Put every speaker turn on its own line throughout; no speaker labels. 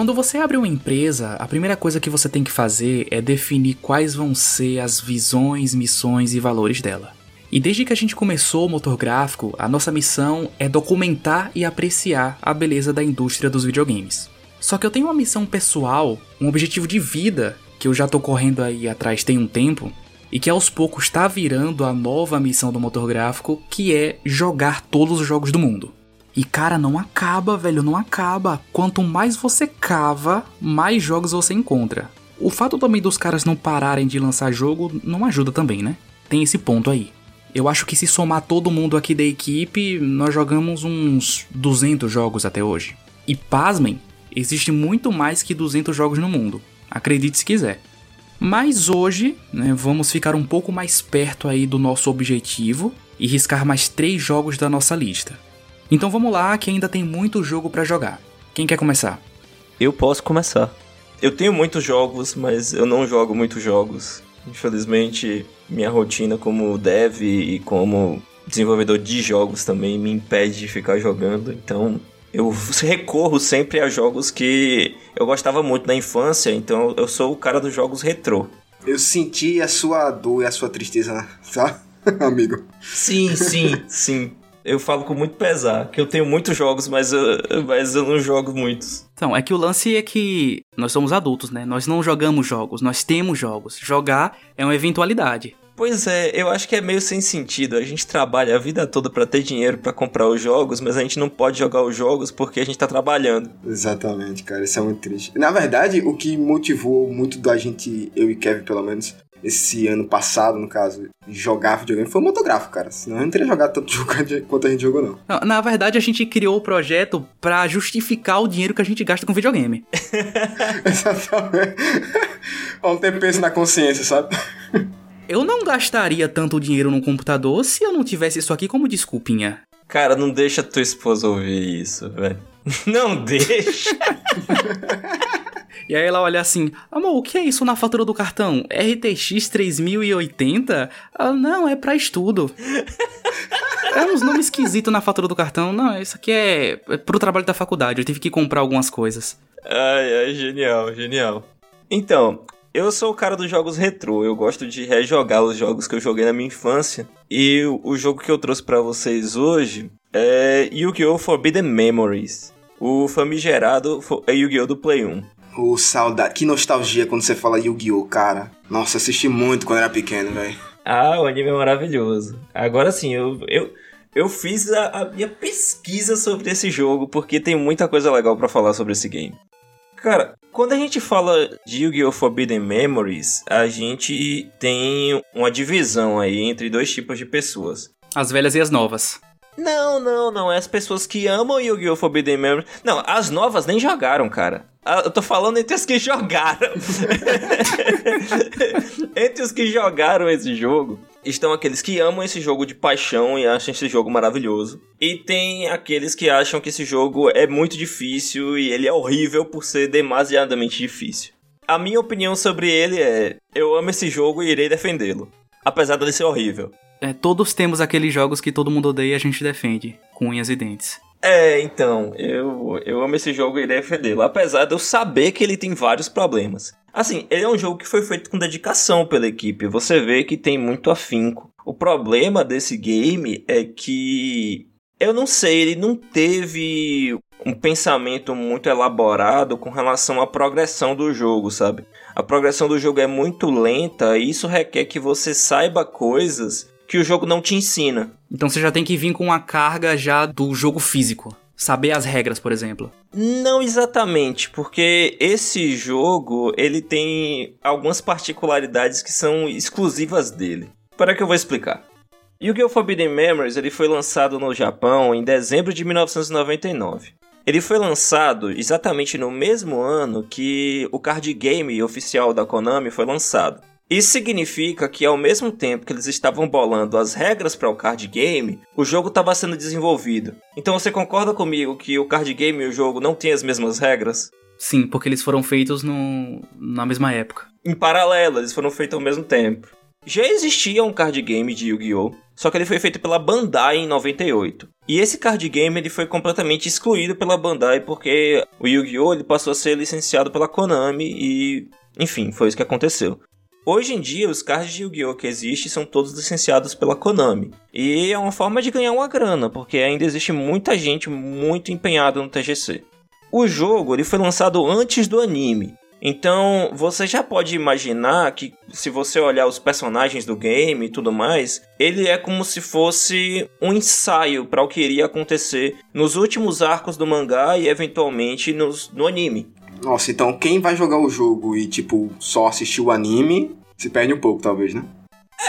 Quando você abre uma empresa, a primeira coisa que você tem que fazer é definir quais vão ser as visões, missões e valores dela. E desde que a gente começou o motor gráfico, a nossa missão é documentar e apreciar a beleza da indústria dos videogames. Só que eu tenho uma missão pessoal, um objetivo de vida, que eu já tô correndo aí atrás tem um tempo, e que aos poucos está virando a nova missão do motor gráfico, que é jogar todos os jogos do mundo. E cara, não acaba, velho, não acaba. Quanto mais você cava, mais jogos você encontra. O fato também dos caras não pararem de lançar jogo não ajuda também, né? Tem esse ponto aí. Eu acho que se somar todo mundo aqui da equipe, nós jogamos uns 200 jogos até hoje. E pasmem, existe muito mais que 200 jogos no mundo. Acredite se quiser. Mas hoje, né, vamos ficar um pouco mais perto aí do nosso objetivo e riscar mais três jogos da nossa lista. Então vamos lá, que ainda tem muito jogo para jogar. Quem quer começar?
Eu posso começar. Eu tenho muitos jogos, mas eu não jogo muitos jogos. Infelizmente, minha rotina como dev e como desenvolvedor de jogos também me impede de ficar jogando. Então, eu recorro sempre a jogos que eu gostava muito na infância. Então, eu sou o cara dos jogos retrô.
Eu senti a sua dor e a sua tristeza, tá? Amigo.
Sim, sim, sim eu falo com muito pesar, que eu tenho muitos jogos, mas eu, mas eu não jogo muitos.
Então, é que o lance é que nós somos adultos, né? Nós não jogamos jogos, nós temos jogos. Jogar é uma eventualidade.
Pois é, eu acho que é meio sem sentido. A gente trabalha a vida toda para ter dinheiro para comprar os jogos, mas a gente não pode jogar os jogos porque a gente tá trabalhando.
Exatamente, cara, isso é muito triste. Na verdade, o que motivou muito da gente, eu e Kevin pelo menos, esse ano passado, no caso, jogar videogame foi o motográfico, cara. Senão eu não teria jogado tanto jogo quanto a gente jogou, não.
não. Na verdade, a gente criou o projeto para justificar o dinheiro que a gente gasta com videogame.
Exatamente. Vamos ter peso na consciência, sabe?
Eu não gastaria tanto dinheiro no computador se eu não tivesse isso aqui como desculpinha.
Cara, não deixa tua esposa ouvir isso, velho. Não deixa.
E aí ela olha assim: Amor, o que é isso na fatura do cartão? RTX 3080? Ah, não, é pra estudo. é uns nomes esquisitos na fatura do cartão. Não, isso aqui é, é pro trabalho da faculdade. Eu tive que comprar algumas coisas.
Ai, ai, genial, genial. Então, eu sou o cara dos jogos retrô, eu gosto de rejogar os jogos que eu joguei na minha infância. E o jogo que eu trouxe para vocês hoje é Yu-Gi-Oh! Forbidden Memories. O famigerado é Yu-Gi-Oh! do Play 1.
O saudade. Que nostalgia quando você fala Yu-Gi-Oh, cara. Nossa, assisti muito quando era pequeno, velho.
Ah, o anime é maravilhoso. Agora sim, eu, eu, eu fiz a, a minha pesquisa sobre esse jogo, porque tem muita coisa legal para falar sobre esse game. Cara, quando a gente fala de Yu-Gi-Oh! Forbidden Memories, a gente tem uma divisão aí entre dois tipos de pessoas.
As velhas e as novas.
Não, não, não. É as pessoas que amam Yu-Gi-Oh! Forbidden Memories. Não, as novas nem jogaram, cara. Ah, eu tô falando entre os que jogaram. entre os que jogaram esse jogo, estão aqueles que amam esse jogo de paixão e acham esse jogo maravilhoso. E tem aqueles que acham que esse jogo é muito difícil e ele é horrível por ser demasiadamente difícil. A minha opinião sobre ele é: eu amo esse jogo e irei defendê-lo, apesar dele ser horrível.
É, todos temos aqueles jogos que todo mundo odeia e a gente defende, com unhas e dentes.
É, então, eu, eu amo esse jogo e defendê-lo, apesar de eu saber que ele tem vários problemas. Assim, ele é um jogo que foi feito com dedicação pela equipe, você vê que tem muito afinco. O problema desse game é que eu não sei, ele não teve um pensamento muito elaborado com relação à progressão do jogo, sabe? A progressão do jogo é muito lenta e isso requer que você saiba coisas que o jogo não te ensina.
Então você já tem que vir com uma carga já do jogo físico. Saber as regras, por exemplo.
Não exatamente, porque esse jogo ele tem algumas particularidades que são exclusivas dele. Para que eu vou explicar. Yu-Gi-Oh! Forbidden Memories ele foi lançado no Japão em dezembro de 1999. Ele foi lançado exatamente no mesmo ano que o card game oficial da Konami foi lançado. Isso significa que ao mesmo tempo que eles estavam bolando as regras para o card game, o jogo estava sendo desenvolvido. Então você concorda comigo que o card game e o jogo não têm as mesmas regras?
Sim, porque eles foram feitos no... na mesma época.
Em paralelo, eles foram feitos ao mesmo tempo. Já existia um card game de Yu-Gi-Oh! Só que ele foi feito pela Bandai em 98. E esse card game ele foi completamente excluído pela Bandai porque o Yu-Gi-Oh! ele passou a ser licenciado pela Konami e, enfim, foi isso que aconteceu. Hoje em dia, os cards de Yu-Gi-Oh! que existem são todos licenciados pela Konami. E é uma forma de ganhar uma grana, porque ainda existe muita gente muito empenhada no TGC. O jogo ele foi lançado antes do anime, então, você já pode imaginar que se você olhar os personagens do game e tudo mais, ele é como se fosse um ensaio para o que iria acontecer nos últimos arcos do mangá e eventualmente nos, no anime.
Nossa, então quem vai jogar o jogo e tipo só assistir o anime se perde um pouco, talvez, né?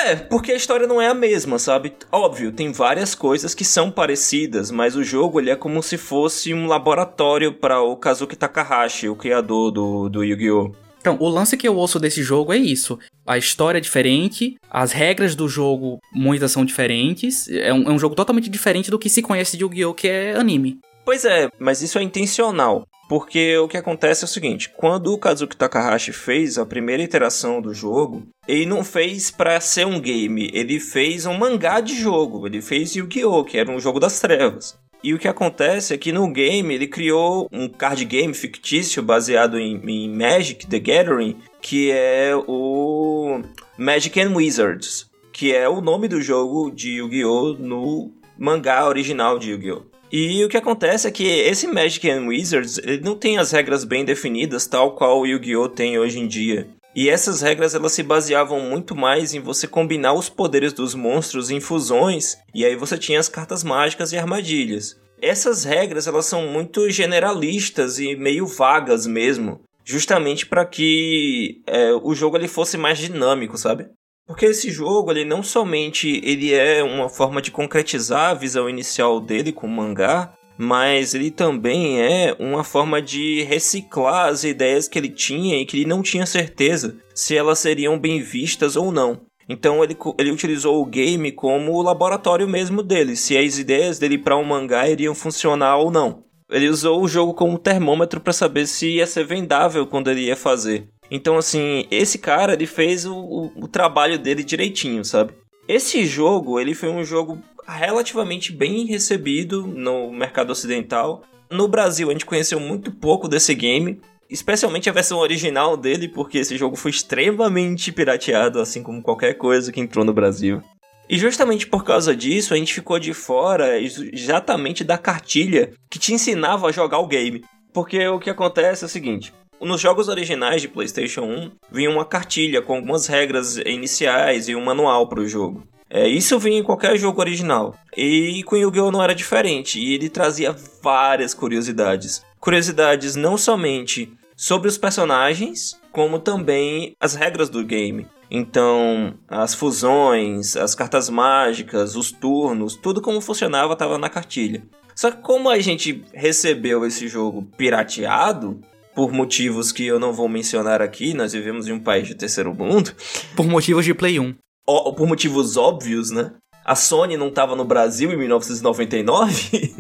É, porque a história não é a mesma, sabe? Óbvio, tem várias coisas que são parecidas, mas o jogo ele é como se fosse um laboratório para o Kazuki Takahashi, o criador do, do Yu-Gi-Oh!
Então, o lance que eu ouço desse jogo é isso. A história é diferente, as regras do jogo muitas são diferentes. É um, é um jogo totalmente diferente do que se conhece de Yu-Gi-Oh! que é anime.
Pois é, mas isso é intencional. Porque o que acontece é o seguinte: quando o Kazuki Takahashi fez a primeira iteração do jogo, ele não fez para ser um game, ele fez um mangá de jogo. Ele fez Yu-Gi-Oh!, que era um jogo das trevas. E o que acontece é que no game ele criou um card game fictício baseado em, em Magic the Gathering, que é o Magic and Wizards, que é o nome do jogo de Yu-Gi-Oh! no mangá original de Yu-Gi-Oh! E o que acontece é que esse Magic and Wizards ele não tem as regras bem definidas, tal qual o Yu-Gi-Oh! tem hoje em dia. E essas regras elas se baseavam muito mais em você combinar os poderes dos monstros em fusões, e aí você tinha as cartas mágicas e armadilhas. Essas regras elas são muito generalistas e meio vagas mesmo, justamente para que é, o jogo ele fosse mais dinâmico, sabe? Porque esse jogo, ele não somente ele é uma forma de concretizar a visão inicial dele com o mangá, mas ele também é uma forma de reciclar as ideias que ele tinha e que ele não tinha certeza se elas seriam bem vistas ou não. Então ele, ele utilizou o game como o laboratório mesmo dele, se as ideias dele para um mangá iriam funcionar ou não. Ele usou o jogo como termômetro para saber se ia ser vendável quando ele ia fazer. Então, assim, esse cara, ele fez o, o, o trabalho dele direitinho, sabe? Esse jogo, ele foi um jogo relativamente bem recebido no mercado ocidental. No Brasil, a gente conheceu muito pouco desse game, especialmente a versão original dele, porque esse jogo foi extremamente pirateado, assim como qualquer coisa que entrou no Brasil. E justamente por causa disso, a gente ficou de fora exatamente da cartilha que te ensinava a jogar o game. Porque o que acontece é o seguinte: nos jogos originais de PlayStation 1, vinha uma cartilha com algumas regras iniciais e um manual para o jogo. É, isso vinha em qualquer jogo original. E com Yu-Gi-Oh! não era diferente, e ele trazia várias curiosidades. Curiosidades não somente sobre os personagens, como também as regras do game. Então, as fusões, as cartas mágicas, os turnos, tudo como funcionava estava na cartilha. Só que como a gente recebeu esse jogo pirateado, por motivos que eu não vou mencionar aqui, nós vivemos em um país de terceiro mundo.
Por motivos de Play 1.
Ó, por motivos óbvios, né? A Sony não estava no Brasil em 1999?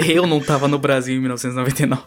eu não estava no Brasil em 1999.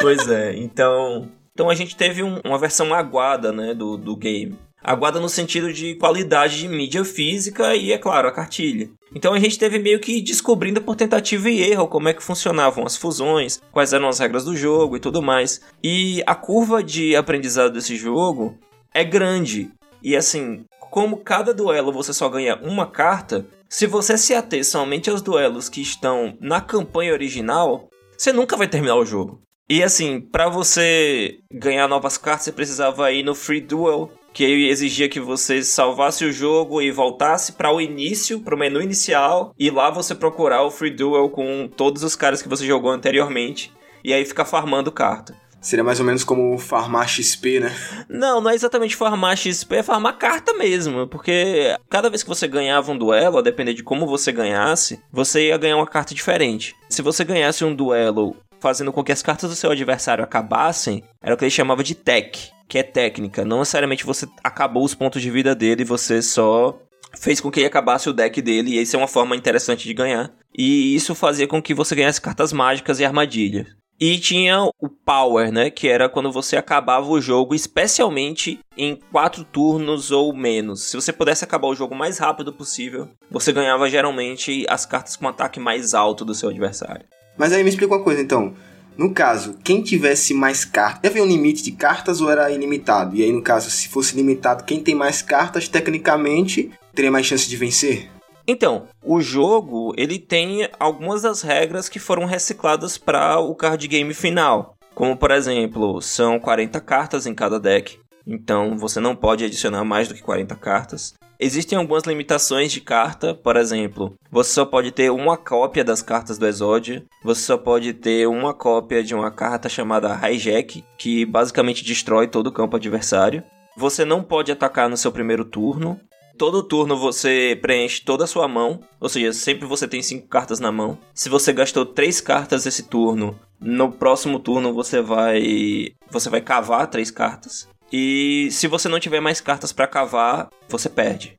pois é, então. Então a gente teve um, uma versão aguada, né, do, do game. Aguada no sentido de qualidade de mídia física e, é claro, a cartilha. Então a gente teve meio que descobrindo por tentativa e erro como é que funcionavam as fusões, quais eram as regras do jogo e tudo mais. E a curva de aprendizado desse jogo é grande. E assim, como cada duelo você só ganha uma carta, se você se ater somente aos duelos que estão na campanha original, você nunca vai terminar o jogo. E assim, para você ganhar novas cartas, você precisava ir no Free Duel, que exigia que você salvasse o jogo e voltasse para o início, para o menu inicial, e lá você procurar o Free Duel com todos os caras que você jogou anteriormente, e aí ficar farmando carta.
Seria mais ou menos como farmar XP, né?
Não, não é exatamente farmar XP, é farmar carta mesmo. Porque cada vez que você ganhava um duelo, a depender de como você ganhasse, você ia ganhar uma carta diferente. Se você ganhasse um duelo fazendo com que as cartas do seu adversário acabassem, era o que ele chamava de tech que é técnica. Não necessariamente você acabou os pontos de vida dele, você só fez com que ele acabasse o deck dele, e isso é uma forma interessante de ganhar. E isso fazia com que você ganhasse cartas mágicas e armadilhas. E tinha o Power, né? Que era quando você acabava o jogo, especialmente em quatro turnos ou menos. Se você pudesse acabar o jogo o mais rápido possível, você ganhava geralmente as cartas com ataque mais alto do seu adversário.
Mas aí me explica uma coisa então. No caso, quem tivesse mais cartas. Havia um limite de cartas ou era ilimitado? E aí, no caso, se fosse limitado, quem tem mais cartas, tecnicamente, teria mais chance de vencer?
Então, o jogo ele tem algumas das regras que foram recicladas para o card game final. Como por exemplo, são 40 cartas em cada deck, então você não pode adicionar mais do que 40 cartas. Existem algumas limitações de carta, por exemplo, você só pode ter uma cópia das cartas do Exódia, você só pode ter uma cópia de uma carta chamada Hijack, que basicamente destrói todo o campo adversário. Você não pode atacar no seu primeiro turno, todo turno você preenche toda a sua mão, ou seja, sempre você tem cinco cartas na mão. Se você gastou três cartas esse turno, no próximo turno você vai você vai cavar três cartas. E se você não tiver mais cartas para cavar, você perde.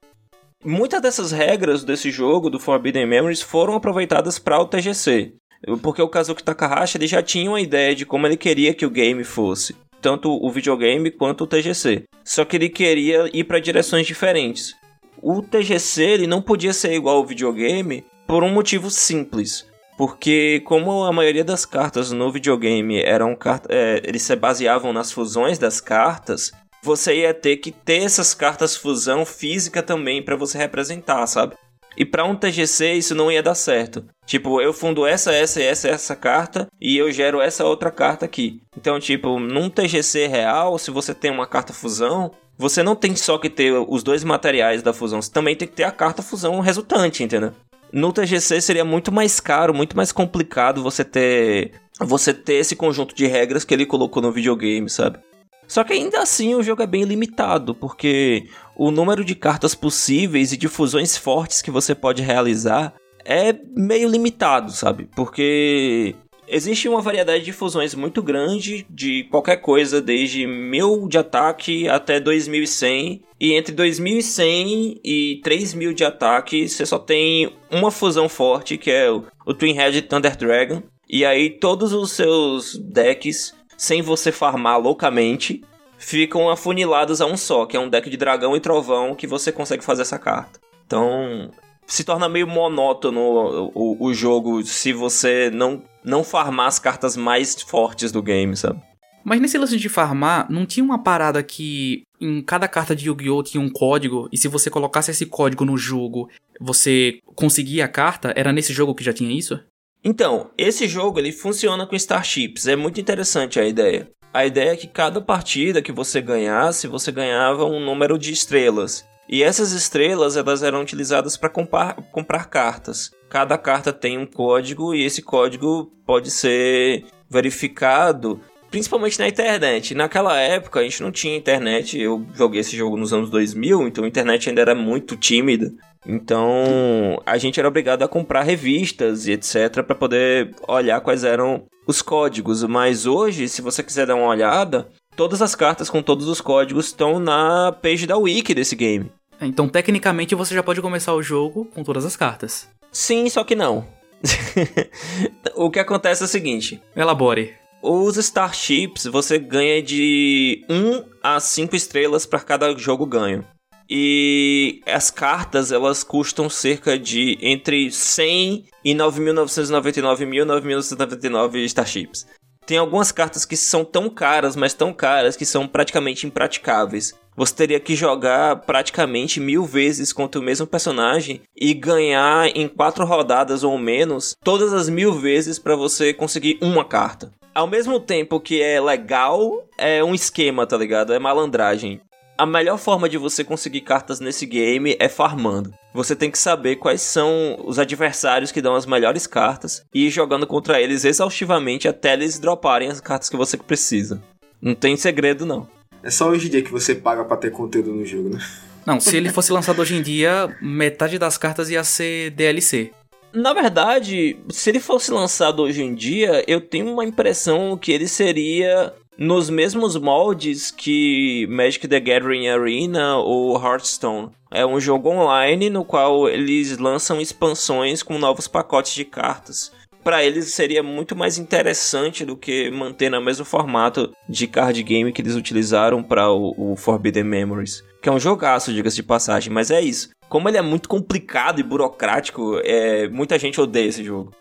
Muitas dessas regras desse jogo, do Forbidden Memories, foram aproveitadas para o TGC. Porque o Kazuki Takahashi ele já tinha uma ideia de como ele queria que o game fosse. Tanto o videogame quanto o TGC. Só que ele queria ir para direções diferentes. O TGC ele não podia ser igual ao videogame por um motivo simples. Porque como a maioria das cartas no videogame eram é, eles se baseavam nas fusões das cartas, você ia ter que ter essas cartas fusão física também para você representar, sabe? E para um TGC isso não ia dar certo. Tipo, eu fundo essa, essa, essa, essa carta e eu gero essa outra carta aqui. Então, tipo, num TGC real, se você tem uma carta fusão, você não tem só que ter os dois materiais da fusão, você também tem que ter a carta fusão resultante, entendeu? No TGC seria muito mais caro, muito mais complicado você ter você ter esse conjunto de regras que ele colocou no videogame, sabe? Só que ainda assim o jogo é bem limitado, porque o número de cartas possíveis e de fusões fortes que você pode realizar é meio limitado, sabe? Porque Existe uma variedade de fusões muito grande de qualquer coisa, desde 1000 de ataque até 2100. E entre 2100 e 3000 de ataque, você só tem uma fusão forte, que é o, Twin Head Thunder Dragon. E aí todos os seus decks, sem você farmar loucamente, ficam afunilados a um só, que é um deck de dragão e trovão que você consegue fazer essa carta. Então, se torna meio monótono o, o, o jogo se você não não farmar as cartas mais fortes do game, sabe?
Mas nesse lance de farmar, não tinha uma parada que em cada carta de Yu-Gi-Oh! tinha um código, e se você colocasse esse código no jogo, você conseguia a carta? Era nesse jogo que já tinha isso?
Então, esse jogo ele funciona com Starships, é muito interessante a ideia. A ideia é que cada partida que você ganhasse, você ganhava um número de estrelas. E essas estrelas elas eram utilizadas para comprar, comprar cartas. Cada carta tem um código e esse código pode ser verificado principalmente na internet. Naquela época a gente não tinha internet, eu joguei esse jogo nos anos 2000, então a internet ainda era muito tímida. Então a gente era obrigado a comprar revistas e etc para poder olhar quais eram os códigos. Mas hoje, se você quiser dar uma olhada, todas as cartas com todos os códigos estão na page da wiki desse game.
Então, tecnicamente, você já pode começar o jogo com todas as cartas.
Sim, só que não. o que acontece é o seguinte:
elabore.
Os Starships você ganha de 1 a 5 estrelas para cada jogo ganho. E as cartas elas custam cerca de entre 100 e 9.999 9.999 Starships. Tem algumas cartas que são tão caras, mas tão caras que são praticamente impraticáveis você teria que jogar praticamente mil vezes contra o mesmo personagem e ganhar em quatro rodadas ou menos todas as mil vezes para você conseguir uma carta. Ao mesmo tempo que é legal, é um esquema, tá ligado? É malandragem. A melhor forma de você conseguir cartas nesse game é farmando. Você tem que saber quais são os adversários que dão as melhores cartas e ir jogando contra eles exaustivamente até eles droparem as cartas que você precisa. Não tem segredo não.
É só hoje em dia que você paga para ter conteúdo no jogo, né?
Não, se ele fosse lançado hoje em dia, metade das cartas ia ser DLC.
Na verdade, se ele fosse lançado hoje em dia, eu tenho uma impressão que ele seria nos mesmos moldes que Magic the Gathering Arena ou Hearthstone. É um jogo online no qual eles lançam expansões com novos pacotes de cartas. para eles seria muito mais interessante do que manter no mesmo formato de card game que eles utilizaram para o, o Forbidden Memories. Que é um jogaço, diga-se de passagem, mas é isso. Como ele é muito complicado e burocrático, é, muita gente odeia esse jogo.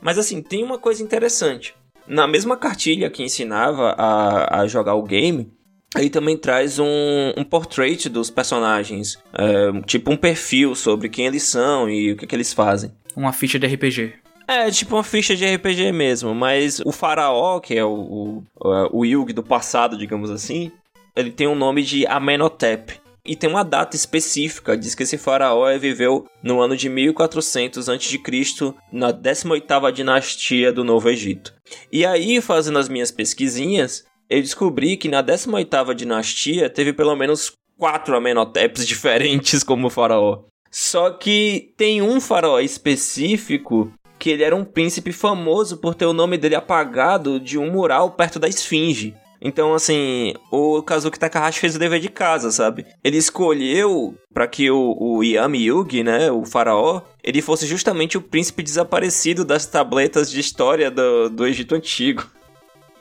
Mas assim, tem uma coisa interessante. Na mesma cartilha que ensinava a, a jogar o game, Aí também traz um, um portrait dos personagens, é, tipo um perfil sobre quem eles são e o que, que eles fazem.
Uma ficha de RPG.
É, tipo uma ficha de RPG mesmo, mas o faraó, que é o, o, o Yugi do passado, digamos assim, ele tem o nome de Amenhotep. E tem uma data específica, diz que esse faraó viveu no ano de 1400 a.C., na 18ª dinastia do Novo Egito. E aí, fazendo as minhas pesquisinhas, eu descobri que na 18ª dinastia teve pelo menos quatro Amenhoteps diferentes como faraó. Só que tem um faraó específico que ele era um príncipe famoso por ter o nome dele apagado de um mural perto da esfinge. Então, assim, o Kazuki Takahashi fez o dever de casa, sabe? Ele escolheu para que o, o Yami Yugi, né, o faraó, ele fosse justamente o príncipe desaparecido das tabletas de história do, do Egito Antigo.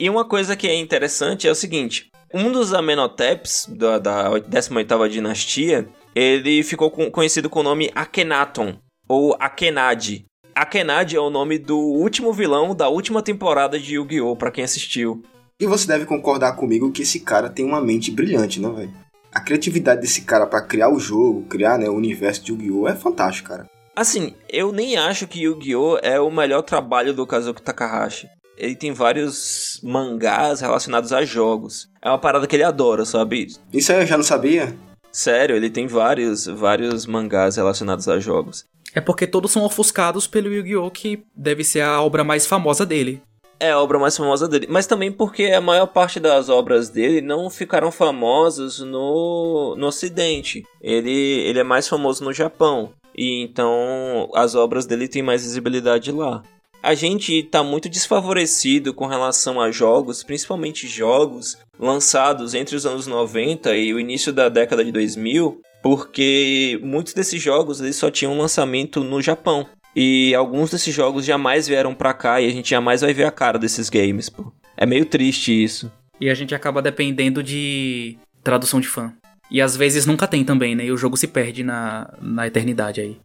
E uma coisa que é interessante é o seguinte: um dos Amenhoteps da, da 18ª dinastia, ele ficou com, conhecido com o nome Akhenaton, ou Akenad. Akenad é o nome do último vilão da última temporada de Yu-Gi-Oh! para quem assistiu.
E você deve concordar comigo que esse cara tem uma mente brilhante, né, velho? A criatividade desse cara para criar o jogo, criar né, o universo de Yu-Gi-Oh! é fantástico, cara.
Assim, eu nem acho que Yu-Gi-Oh! é o melhor trabalho do Kazuki Takahashi ele tem vários mangás relacionados a jogos. É uma parada que ele adora, sabe?
Isso aí eu já não sabia.
Sério, ele tem vários, vários mangás relacionados a jogos.
É porque todos são ofuscados pelo Yu-Gi-Oh! que deve ser a obra mais famosa dele.
É a obra mais famosa dele. Mas também porque a maior parte das obras dele não ficaram famosas no, no Ocidente. Ele, ele é mais famoso no Japão. E então as obras dele têm mais visibilidade lá a gente está muito desfavorecido com relação a jogos, principalmente jogos lançados entre os anos 90 e o início da década de 2000, porque muitos desses jogos eles só tinham lançamento no Japão. E alguns desses jogos jamais vieram pra cá e a gente jamais vai ver a cara desses games, pô. É meio triste isso.
E a gente acaba dependendo de tradução de fã. E às vezes nunca tem também, né? E o jogo se perde na, na eternidade aí.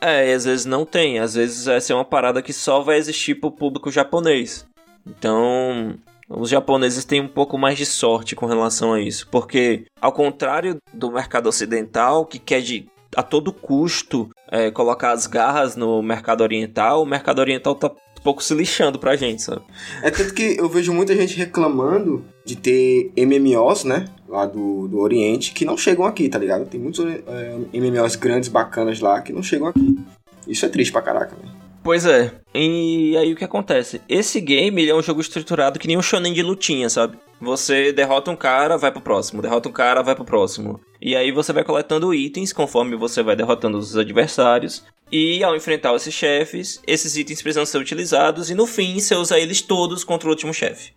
É, e às vezes não tem. Às vezes essa é uma parada que só vai existir pro público japonês. Então, os japoneses têm um pouco mais de sorte com relação a isso. Porque, ao contrário do mercado ocidental, que quer de a todo custo é, colocar as garras no mercado oriental, o mercado oriental tá pouco se lixando pra gente, sabe?
É tanto que eu vejo muita gente reclamando de ter MMOs, né? lá do, do Oriente que não chegam aqui, tá ligado? Tem muitos é, MMOs grandes, bacanas lá que não chegam aqui. Isso é triste pra caraca, velho.
Pois é. E aí o que acontece? Esse game ele é um jogo estruturado que nem um shonen de lutinha, sabe? Você derrota um cara, vai pro próximo, derrota um cara, vai pro próximo. E aí você vai coletando itens conforme você vai derrotando os adversários. E ao enfrentar esses chefes, esses itens precisam ser utilizados e no fim você usa eles todos contra o último chefe.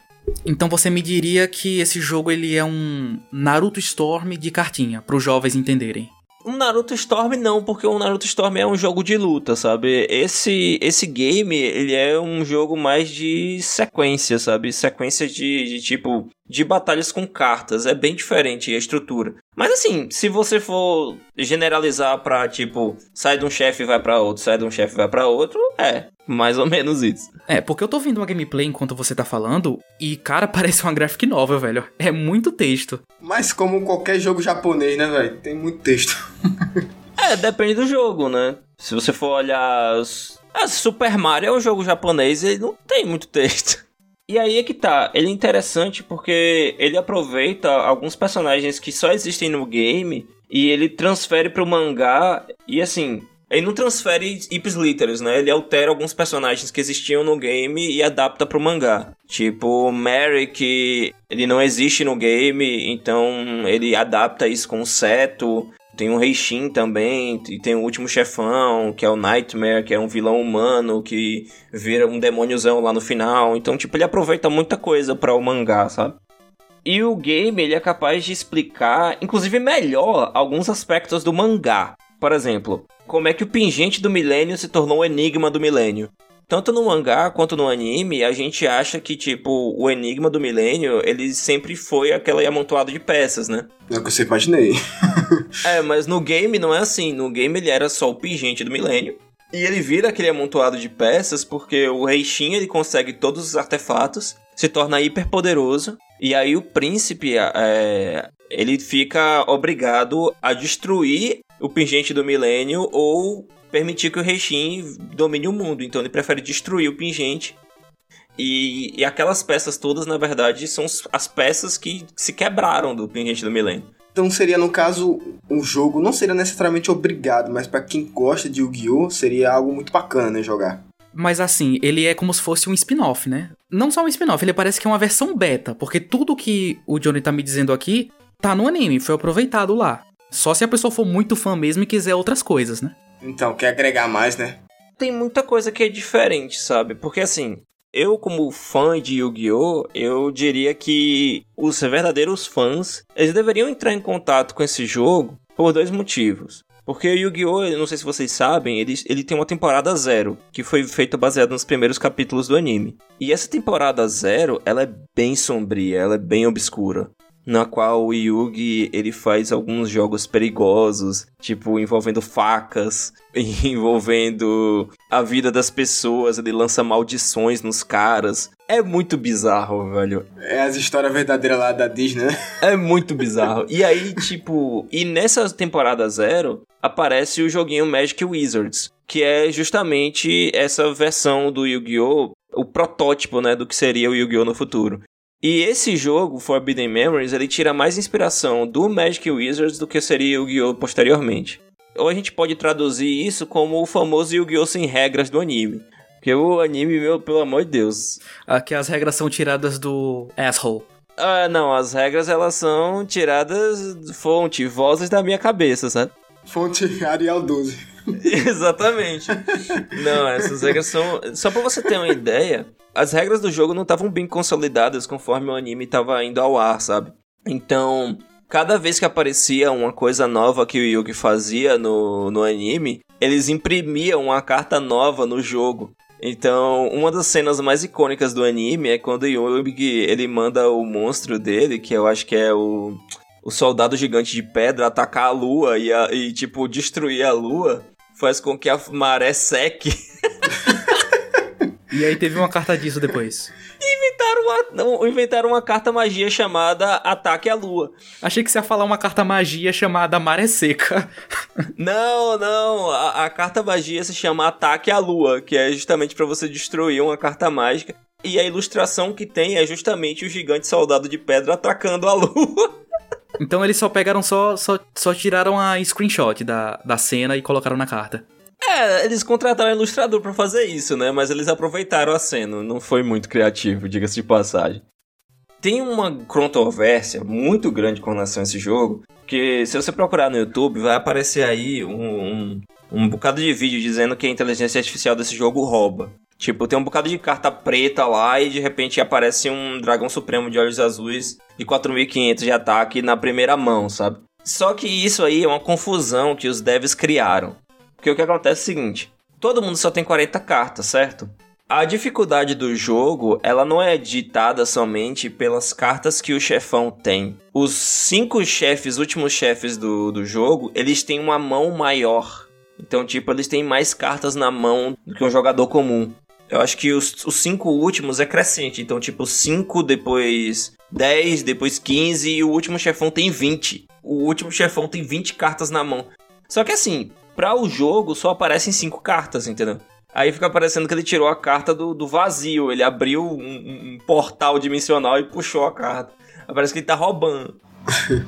Então você me diria que esse jogo ele é um Naruto Storm de cartinha, para os jovens entenderem.
Um Naruto Storm não, porque o Naruto Storm é um jogo de luta, sabe? Esse esse game, ele é um jogo mais de sequência, sabe? Sequência de, de tipo de batalhas com cartas, é bem diferente a estrutura. Mas assim, se você for generalizar pra, tipo, sai de um chefe e vai para outro, sai de um chefe e vai para outro, é, mais ou menos isso.
É, porque eu tô vendo uma gameplay enquanto você tá falando e, cara, parece uma graphic novel, velho. É muito texto.
Mas como qualquer jogo japonês, né, velho? Tem muito texto.
é, depende do jogo, né? Se você for olhar. Ah, Super Mario é um jogo japonês e não tem muito texto. E aí é que tá, ele é interessante porque ele aproveita alguns personagens que só existem no game e ele transfere pro mangá e assim, ele não transfere ipsiliteros, né? Ele altera alguns personagens que existiam no game e adapta pro mangá. Tipo, Mary, que ele não existe no game, então ele adapta isso com o Seto. Tem o Reishin também, e tem o último chefão, que é o Nightmare, que é um vilão humano que vira um demôniozão lá no final. Então, tipo, ele aproveita muita coisa para o mangá, sabe? E o game, ele é capaz de explicar, inclusive melhor, alguns aspectos do mangá. Por exemplo, como é que o pingente do milênio se tornou o enigma do milênio? Tanto no mangá quanto no anime, a gente acha que, tipo, o Enigma do Milênio, ele sempre foi aquele amontoado de peças, né?
É o que eu sempre imaginei.
é, mas no game não é assim. No game ele era só o pingente do Milênio. E ele vira aquele amontoado de peças porque o Rei Shin, ele consegue todos os artefatos, se torna hiper poderoso, e aí o príncipe, é, ele fica obrigado a destruir o pingente do milênio ou permitir que o Reishin domine o mundo. Então ele prefere destruir o pingente. E, e aquelas peças todas, na verdade, são as peças que se quebraram do pingente do milênio.
Então seria, no caso, um jogo não seria necessariamente obrigado, mas para quem gosta de Yu-Gi-Oh! seria algo muito bacana, né, jogar.
Mas assim, ele é como se fosse um spin-off, né? Não só um spin-off, ele parece que é uma versão beta, porque tudo que o Johnny tá me dizendo aqui tá no anime, foi aproveitado lá. Só se a pessoa for muito fã mesmo e quiser outras coisas, né?
Então, quer agregar mais, né?
Tem muita coisa que é diferente, sabe? Porque assim, eu como fã de Yu-Gi-Oh, eu diria que os verdadeiros fãs, eles deveriam entrar em contato com esse jogo por dois motivos. Porque o Yu-Gi-Oh!, não sei se vocês sabem, ele, ele tem uma temporada zero, que foi feita baseada nos primeiros capítulos do anime. E essa temporada zero, ela é bem sombria, ela é bem obscura na qual o Yugi ele faz alguns jogos perigosos, tipo envolvendo facas, envolvendo a vida das pessoas, ele lança maldições nos caras. É muito bizarro, velho.
É as histórias verdadeiras lá da Disney, né?
É muito bizarro. e aí, tipo, e nessa temporada zero aparece o joguinho Magic Wizards, que é justamente essa versão do Yu-Gi-Oh! O protótipo, né, do que seria o Yu-Gi-Oh! no futuro. E esse jogo, Forbidden Memories, ele tira mais inspiração do Magic Wizards do que seria o Yu-Gi-Oh! posteriormente. Ou a gente pode traduzir isso como o famoso Yu-Gi-Oh! sem regras do anime. Porque o anime, meu, pelo amor de Deus.
Aqui as regras são tiradas do asshole.
Ah, não, as regras elas são tiradas fonte, vozes da minha cabeça, sabe?
Fonte Arial 12.
Exatamente. não, essas regras são. Só pra você ter uma ideia, as regras do jogo não estavam bem consolidadas conforme o anime estava indo ao ar, sabe? Então, cada vez que aparecia uma coisa nova que o Yugi fazia no, no anime, eles imprimiam uma carta nova no jogo. Então, uma das cenas mais icônicas do anime é quando o Yugi ele manda o monstro dele, que eu acho que é o, o soldado gigante de pedra, atacar a lua e, a, e tipo, destruir a lua. Faz com que a maré seque.
E aí teve uma carta disso depois.
inventaram uma, inventaram uma carta magia chamada Ataque à Lua.
Achei que você ia falar uma carta magia chamada Maré Seca.
não, não. A, a, carta magia se chama Ataque à Lua, que é justamente para você destruir uma carta mágica. E a ilustração que tem é justamente o gigante soldado de pedra atacando a lua.
Então eles só pegaram, só, só, só tiraram a screenshot da, da cena e colocaram na carta.
É, eles contrataram um ilustrador para fazer isso, né? Mas eles aproveitaram a cena. Não foi muito criativo, diga-se de passagem. Tem uma controvérsia muito grande com relação a esse jogo, que se você procurar no YouTube, vai aparecer aí um, um, um bocado de vídeo dizendo que a inteligência artificial desse jogo rouba. Tipo, tem um bocado de carta preta lá e de repente aparece um dragão supremo de olhos azuis de 4500 de ataque na primeira mão, sabe? Só que isso aí é uma confusão que os devs criaram. Porque o que acontece é o seguinte: todo mundo só tem 40 cartas, certo? A dificuldade do jogo, ela não é ditada somente pelas cartas que o chefão tem. Os cinco chefes, últimos chefes do, do jogo, eles têm uma mão maior. Então, tipo, eles têm mais cartas na mão do que um jogador comum. Eu acho que os, os cinco últimos é crescente. Então, tipo, 5, depois 10, depois 15 e o último chefão tem 20. O último chefão tem 20 cartas na mão. Só que assim, para o jogo só aparecem cinco cartas, entendeu? Aí fica parecendo que ele tirou a carta do, do vazio. Ele abriu um, um, portal dimensional e puxou a carta. Parece que ele tá roubando.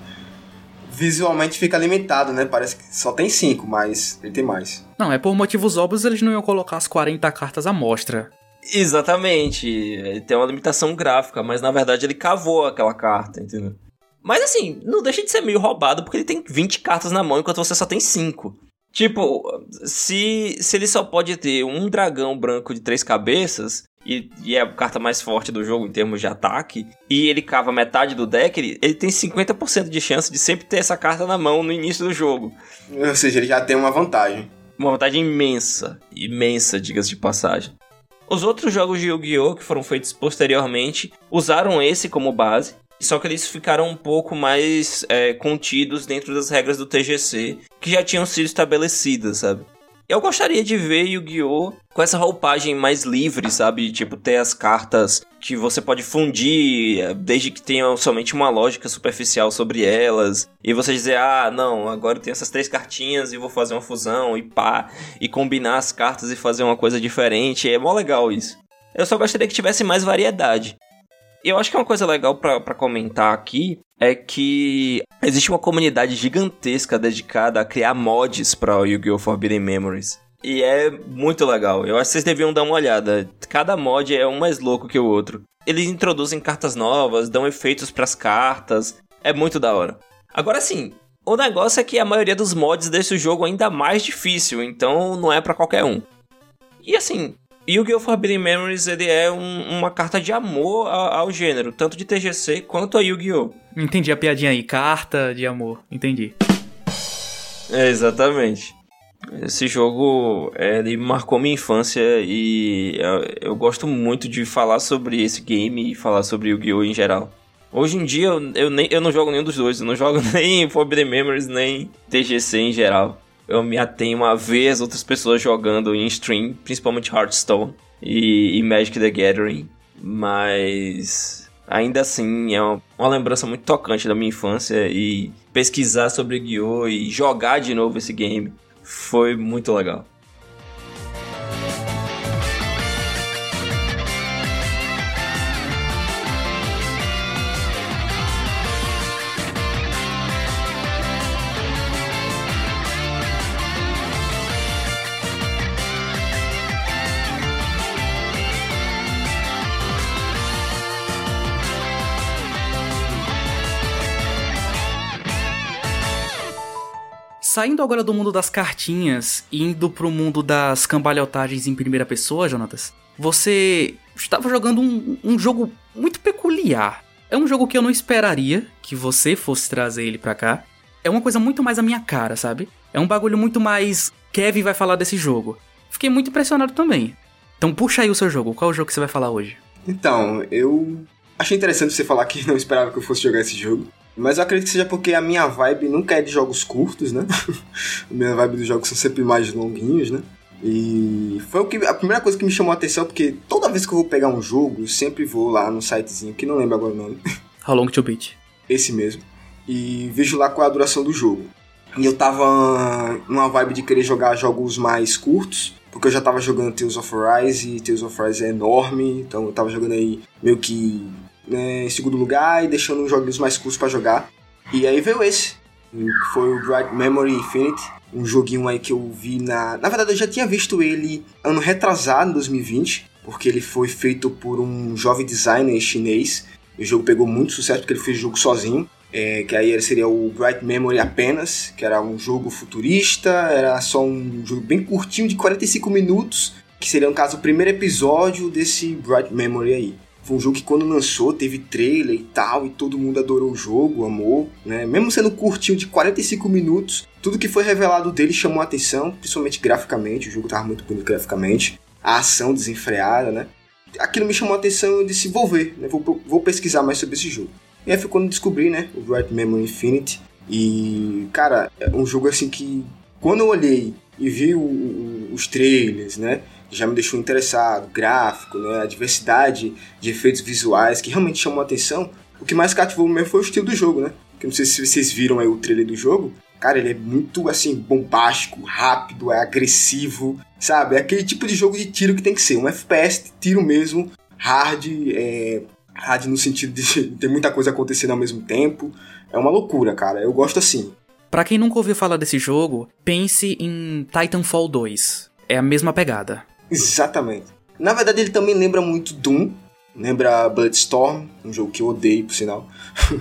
Visualmente fica limitado, né? Parece que só tem cinco, mas ele tem mais.
Não, é por motivos óbvios eles não iam colocar as 40 cartas à mostra.
Exatamente. Tem uma limitação gráfica, mas na verdade ele cavou aquela carta, entendeu? Mas assim, não deixa de ser meio roubado porque ele tem 20 cartas na mão enquanto você só tem 5. Tipo, se, se ele só pode ter um dragão branco de três cabeças, e, e, é a carta mais forte do jogo em termos de ataque, e ele cava metade do deck, ele, ele tem 50% de chance de sempre ter essa carta na mão no início do jogo.
Ou seja, ele já tem uma vantagem.
Uma vantagem imensa. Imensa, diga-se de passagem. Os outros jogos de Yu-Gi-Oh! que foram feitos posteriormente usaram esse como base, só que eles ficaram um pouco mais é, contidos dentro das regras do TGC, que já tinham sido estabelecidas, sabe? Eu gostaria de ver Yu-Gi-Oh! com essa roupagem mais livre, sabe? Tipo, ter as cartas que você pode fundir, eh, desde que tenha somente uma lógica superficial sobre elas. E você dizer, ah, não, agora eu tenho essas três cartinhas e vou fazer uma fusão e pá. E combinar as cartas e fazer uma coisa diferente. É mó legal isso. Eu só gostaria que tivesse mais variedade. Eu acho que uma coisa legal para comentar aqui é que existe uma comunidade gigantesca dedicada a criar mods para o Yu-Gi-Oh! Forbidden Memories. E é muito legal. Eu acho que vocês deviam dar uma olhada. Cada mod é um mais louco que o outro. Eles introduzem cartas novas, dão efeitos para as cartas. É muito da hora. Agora sim, o negócio é que a maioria dos mods desse jogo é ainda mais difícil, então não é para qualquer um. E assim, Yu-Gi-Oh! Forbidden Memories ele é um, uma carta de amor ao, ao, gênero, tanto de TGC quanto a Yu-Gi-Oh!
Entendi a piadinha aí, carta de amor, entendi.
É, exatamente. Esse jogo, ele marcou minha infância e eu, eu gosto muito de falar sobre esse game e falar sobre Yu-Gi-Oh! em geral. Hoje em dia eu, eu, nem, eu não jogo nenhum dos dois, eu não jogo nem Forbidden Memories nem TGC em geral eu me atenho a ver as outras pessoas jogando em stream, principalmente Hearthstone e, e Magic the Gathering, mas ainda assim é uma, uma, lembrança muito tocante da minha infância e pesquisar sobre Yu-Gi-Oh! e jogar de novo esse game foi muito legal.
Saindo agora do mundo das cartinhas e indo pro mundo das cambalhotagens em primeira pessoa, Jonatas, você estava jogando um, um, jogo muito peculiar. É um jogo que eu não esperaria que você fosse trazer ele pra cá. É uma coisa muito mais a minha cara, sabe? É um bagulho muito mais. Kevin vai falar desse jogo. Fiquei muito impressionado também. Então puxa aí o seu jogo. Qual é o jogo que você vai falar hoje?
Então, eu achei interessante você falar que não esperava que eu fosse jogar esse jogo. Mas eu acredito que seja porque a minha vibe nunca é de jogos curtos, né? a minha vibe dos jogos são sempre mais longuinhos, né? E foi o que, a primeira coisa que me chamou a atenção, porque toda vez que eu vou pegar um jogo, eu sempre vou lá no sitezinho, que não lembro agora o nome.
How Long to Beat.
Esse mesmo. E vejo lá qual é a duração do jogo. E eu tava numa vibe de querer jogar jogos mais curtos, porque eu já tava jogando Tales of Rise, e Tales of Rise é enorme, então eu tava jogando aí meio que né, em segundo lugar e deixando uns joguinhos mais curtos para jogar. E aí veio esse, que foi o Bright Memory Infinite, um joguinho aí que eu vi na. Na verdade, eu já tinha visto ele ano retrasado, em 2020, porque ele foi feito por um jovem designer chinês. O jogo pegou muito sucesso porque ele fez o jogo sozinho. É, que aí seria o Bright Memory apenas, que era um jogo futurista, era só um jogo bem curtinho de 45 minutos, que seria no caso o primeiro episódio desse Bright Memory aí. Foi um jogo que quando lançou teve trailer e tal, e todo mundo adorou o jogo, amou, né? Mesmo sendo curtinho de 45 minutos, tudo que foi revelado dele chamou a atenção, principalmente graficamente, o jogo tava muito bonito graficamente, a ação desenfreada, né? Aquilo me chamou a atenção e eu disse, vou ver, né? vou, vou pesquisar mais sobre esse jogo. E aí foi quando descobri, né, o Bright Memory Infinity, e, cara, é um jogo assim que, quando eu olhei e vi o, o, os trailers, né, já me deixou interessado, gráfico, né, a diversidade de efeitos visuais que realmente chamou a atenção. O que mais cativou mesmo foi o estilo do jogo, né? Que não sei se vocês viram aí o trailer do jogo. Cara, ele é muito assim bombástico, rápido, é agressivo, sabe? É aquele tipo de jogo de tiro que tem que ser, um FPS, tiro mesmo, hard, é, hard no sentido de ter muita coisa acontecendo ao mesmo tempo. É uma loucura, cara. Eu gosto assim.
Para quem nunca ouviu falar desse jogo, pense em Titanfall 2. É a mesma pegada.
Exatamente. Na verdade, ele também lembra muito Doom, lembra Bloodstorm, um jogo que eu odeio, por sinal.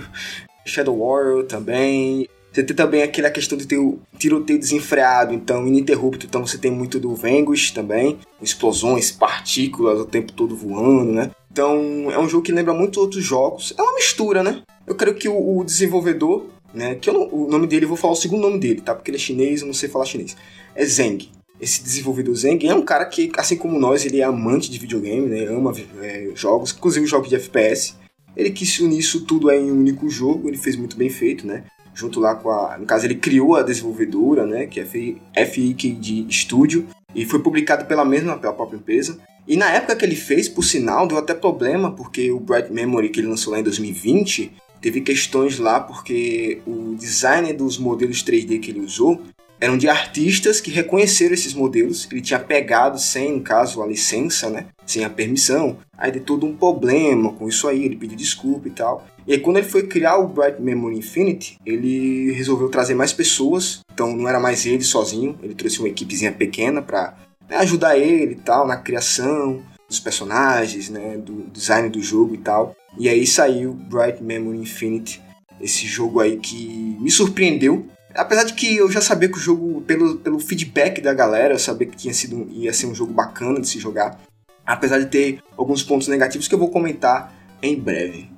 Shadow Warrior também. Você tem também aquela questão de ter o tiroteio desenfreado, então ininterrupto, então você tem muito do Vanquish também, explosões, partículas o tempo todo voando, né? Então é um jogo que lembra muito outros jogos. É uma mistura, né? Eu creio que o, o desenvolvedor, né? Que não, o nome dele, eu vou falar o segundo nome dele, tá? Porque ele é chinês, eu não sei falar chinês. É Zeng. Esse desenvolvedor Zeng é um cara que, assim como nós, ele é amante de videogame, né? Ama é, jogos, inclusive jogos de FPS. Ele quis unir isso tudo em um único jogo, ele fez muito bem feito, né? Junto lá com a. No caso, ele criou a desenvolvedora, né? Que é FIKD Studio. E foi publicado pela mesma, pela própria empresa. E na época que ele fez, por sinal, deu até problema, porque o Bright Memory que ele lançou lá em 2020 teve questões lá porque o design dos modelos 3D que ele usou eram de artistas que reconheceram esses modelos. Ele tinha pegado sem, no caso, a licença, né? Sem a permissão. Aí deu todo um problema com isso aí, ele pediu desculpa e tal. E aí quando ele foi criar o Bright Memory Infinity, ele resolveu trazer mais pessoas. Então não era mais ele sozinho, ele trouxe uma equipezinha pequena para né, ajudar ele e tal na criação dos personagens, né, do design do jogo e tal. E aí saiu Bright Memory Infinity, esse jogo aí que me surpreendeu Apesar de que eu já sabia que o jogo, pelo, pelo feedback da galera, eu sabia que tinha sido, ia ser um jogo bacana de se jogar. Apesar de ter alguns pontos negativos que eu vou comentar em breve.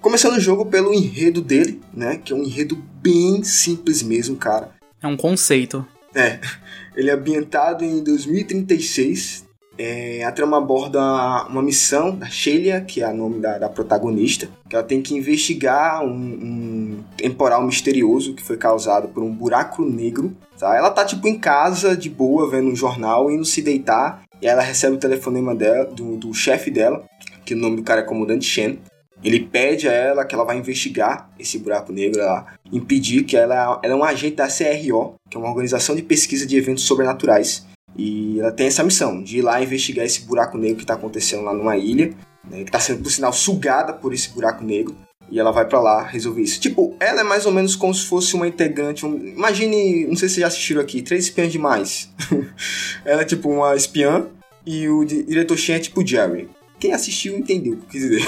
Começando o jogo pelo enredo dele, né? Que é um enredo bem simples mesmo, cara.
É um conceito.
É. Ele é ambientado em 2036, é, a trama aborda uma missão da Sheila, que é o nome da, da, protagonista, que ela tem que investigar um, um, temporal misterioso que foi causado por um buraco negro. Tá? Ela tá tipo em casa, de boa, vendo um jornal, indo se deitar, e ela recebe o telefonema dela, do, do chefe dela, que o nome do cara é Comandante Shen. Ele pede a ela que ela vai investigar esse buraco negro, ela impedir que ela, ela é um agente da CRO, que é uma organização de pesquisa de eventos sobrenaturais e ela tem essa missão de ir lá investigar esse buraco negro que está acontecendo lá numa ilha, né, que está sendo, por sinal, sugada por esse buraco negro. E ela vai para lá resolver isso. Tipo, ela é mais ou menos como se fosse uma integrante. Um, imagine, não sei se vocês já assistiram aqui, Três Espiãs Demais. ela é tipo uma espiã e o diretor Shen é tipo Jerry. Quem assistiu entendeu o que eu quis dizer.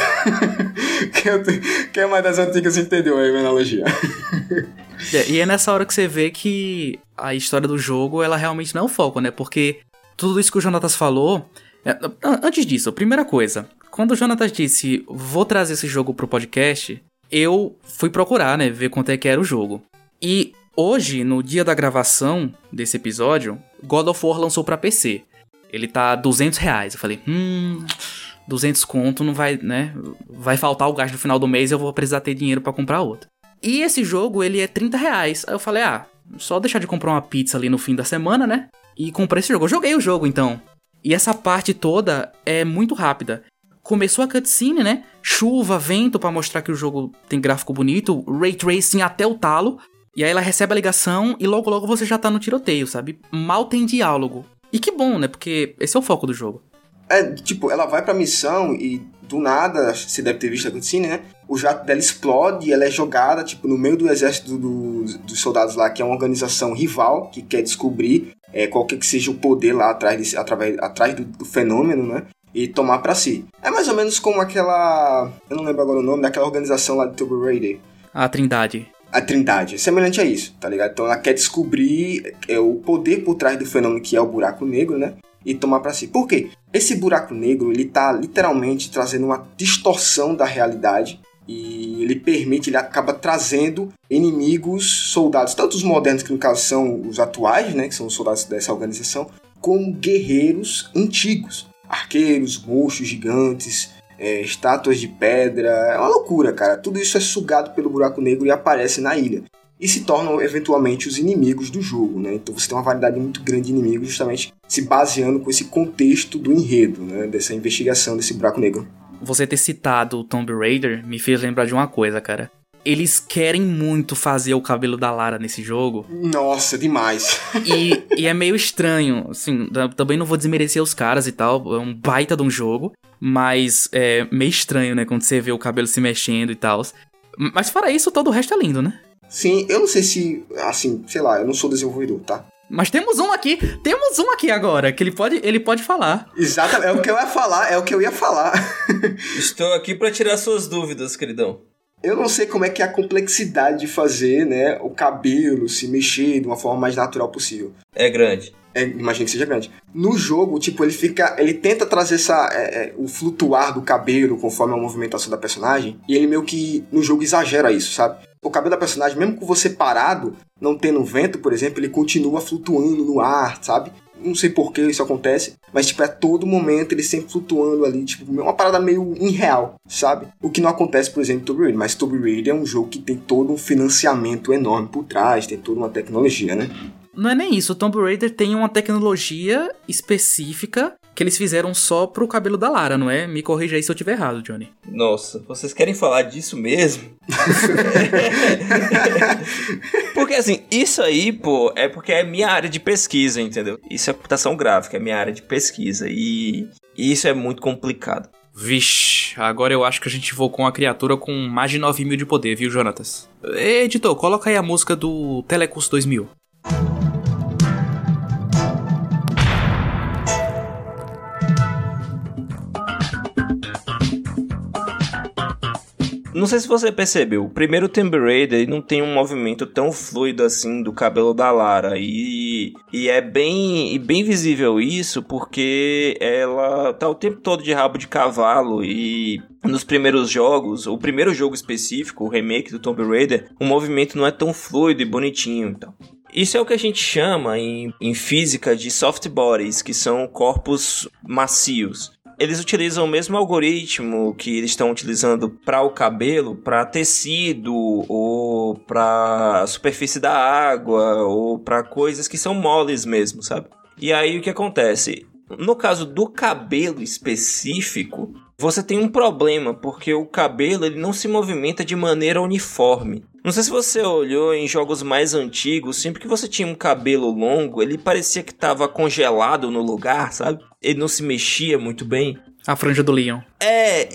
quem, é mais das antigas entendeu a analogia.
É, e é nessa hora que você vê que a história do jogo, ela realmente não é o foco, né? Porque tudo isso que o Jonatas falou. É, antes disso, primeira coisa. Quando o Jonatas disse, vou trazer esse jogo pro podcast, eu fui procurar, né? Ver quanto é que era o jogo. E hoje, no dia da gravação desse episódio, God of War lançou pra PC. Ele tá 200 reais. Eu falei, hum. 200 conto não vai, né? Vai faltar o gasto no final do mês e eu vou precisar ter dinheiro para comprar outro. E esse jogo, ele é 30 reais. Aí eu falei, ah, só deixar de comprar uma pizza ali no fim da semana, né? E comprei esse jogo. Eu joguei o jogo então. E essa parte toda é muito rápida. Começou a cutscene, né? Chuva, vento para mostrar que o jogo tem gráfico bonito, ray tracing até o talo. E aí ela recebe a ligação e logo logo você já tá no tiroteio, sabe? Mal tem diálogo. E que bom, né? Porque esse é o foco do jogo.
É, tipo, ela vai pra missão e do nada, você deve ter visto a cutscene, né? O jato dela explode e ela é jogada, tipo, no meio do exército do, dos soldados lá, que é uma organização rival, que quer descobrir é, qualquer que seja o poder lá atrás, desse, através, atrás do, do fenômeno, né? E tomar para si. É mais ou menos como aquela. Eu não lembro agora o nome, daquela organização lá do Tomb Raider.
A Trindade.
A Trindade. É semelhante a isso, tá ligado? Então ela quer descobrir é, o poder por trás do fenômeno que é o buraco negro, né? E tomar para si. Por quê? Esse buraco negro, ele tá literalmente trazendo uma distorção da realidade e ele permite, ele acaba trazendo inimigos, soldados, tanto os modernos que no caso são os atuais, né, que são os soldados dessa organização, como guerreiros antigos, arqueiros, monstros gigantes, é, estátuas de pedra, é uma loucura, cara. Tudo isso é sugado pelo buraco negro e aparece na ilha e se tornam eventualmente os inimigos do jogo, né? Então você tem uma variedade muito grande de inimigos justamente se baseando com esse contexto do enredo, né? Dessa investigação desse buraco negro.
Você ter citado o Tomb Raider me fez lembrar de uma coisa, cara. Eles querem muito fazer o cabelo da Lara nesse jogo.
Nossa, demais.
E, e é meio estranho, assim, também não vou desmerecer os caras e tal, é um baita de um jogo, mas é meio estranho, né, quando você vê o cabelo se mexendo e tal. Mas fora isso, todo o resto é lindo, né?
Sim, eu não sei se, assim, sei lá, eu não sou desenvolvedor, tá?
Mas temos um aqui, temos um aqui agora, que ele pode, ele pode falar.
Exatamente, é o que eu ia falar, é o que eu ia falar.
Estou aqui para tirar suas dúvidas, queridão.
Eu não sei como é que é a complexidade de fazer, né, o cabelo se mexer de uma forma mais natural possível.
É grande.
É, imagino que seja grande. No jogo, tipo, ele fica. Ele tenta trazer essa, é, é, o flutuar do cabelo conforme a movimentação da personagem. E ele meio que no jogo exagera isso, sabe? O cabelo da personagem, mesmo com você parado, não tendo vento, por exemplo, ele continua flutuando no ar, sabe? não sei por que isso acontece, mas tipo, a todo momento ele sempre flutuando ali, tipo, uma parada meio irreal, sabe? O que não acontece, por exemplo, em Tomb Raider, mas Tomb Raider é um jogo que tem todo um financiamento enorme por trás, tem toda uma tecnologia, né?
Não é nem isso, o Tomb Raider tem uma tecnologia específica que eles fizeram só pro cabelo da Lara, não é? Me corrija aí se eu tiver errado, Johnny.
Nossa, vocês querem falar disso mesmo? porque assim, isso aí, pô, é porque é minha área de pesquisa, entendeu? Isso é computação gráfica, é minha área de pesquisa. E, isso é muito complicado.
Vixe, agora eu acho que a gente invocou uma criatura com mais de 9 mil de poder, viu, Jonatas? Editor, coloca aí a música do Telecurso 2000.
Não sei se você percebeu, o primeiro Tomb Raider não tem um movimento tão fluido assim do cabelo da Lara. E, e é bem, bem visível isso porque ela tá o tempo todo de rabo de cavalo e nos primeiros jogos, o primeiro jogo específico, o remake do Tomb Raider, o movimento não é tão fluido e bonitinho então. Isso é o que a gente chama em, em física de soft bodies, que são corpos macios eles utilizam o mesmo algoritmo que eles estão utilizando para o cabelo, para tecido ou para superfície da água ou para coisas que são moles mesmo, sabe? E aí o que acontece? No caso do cabelo específico, você tem um problema, porque o cabelo ele não se movimenta de maneira uniforme. Não sei se você olhou em jogos mais antigos, sempre que você tinha um cabelo longo, ele parecia que estava congelado no lugar, sabe? Ele não se mexia muito bem.
A franja do leão.
É,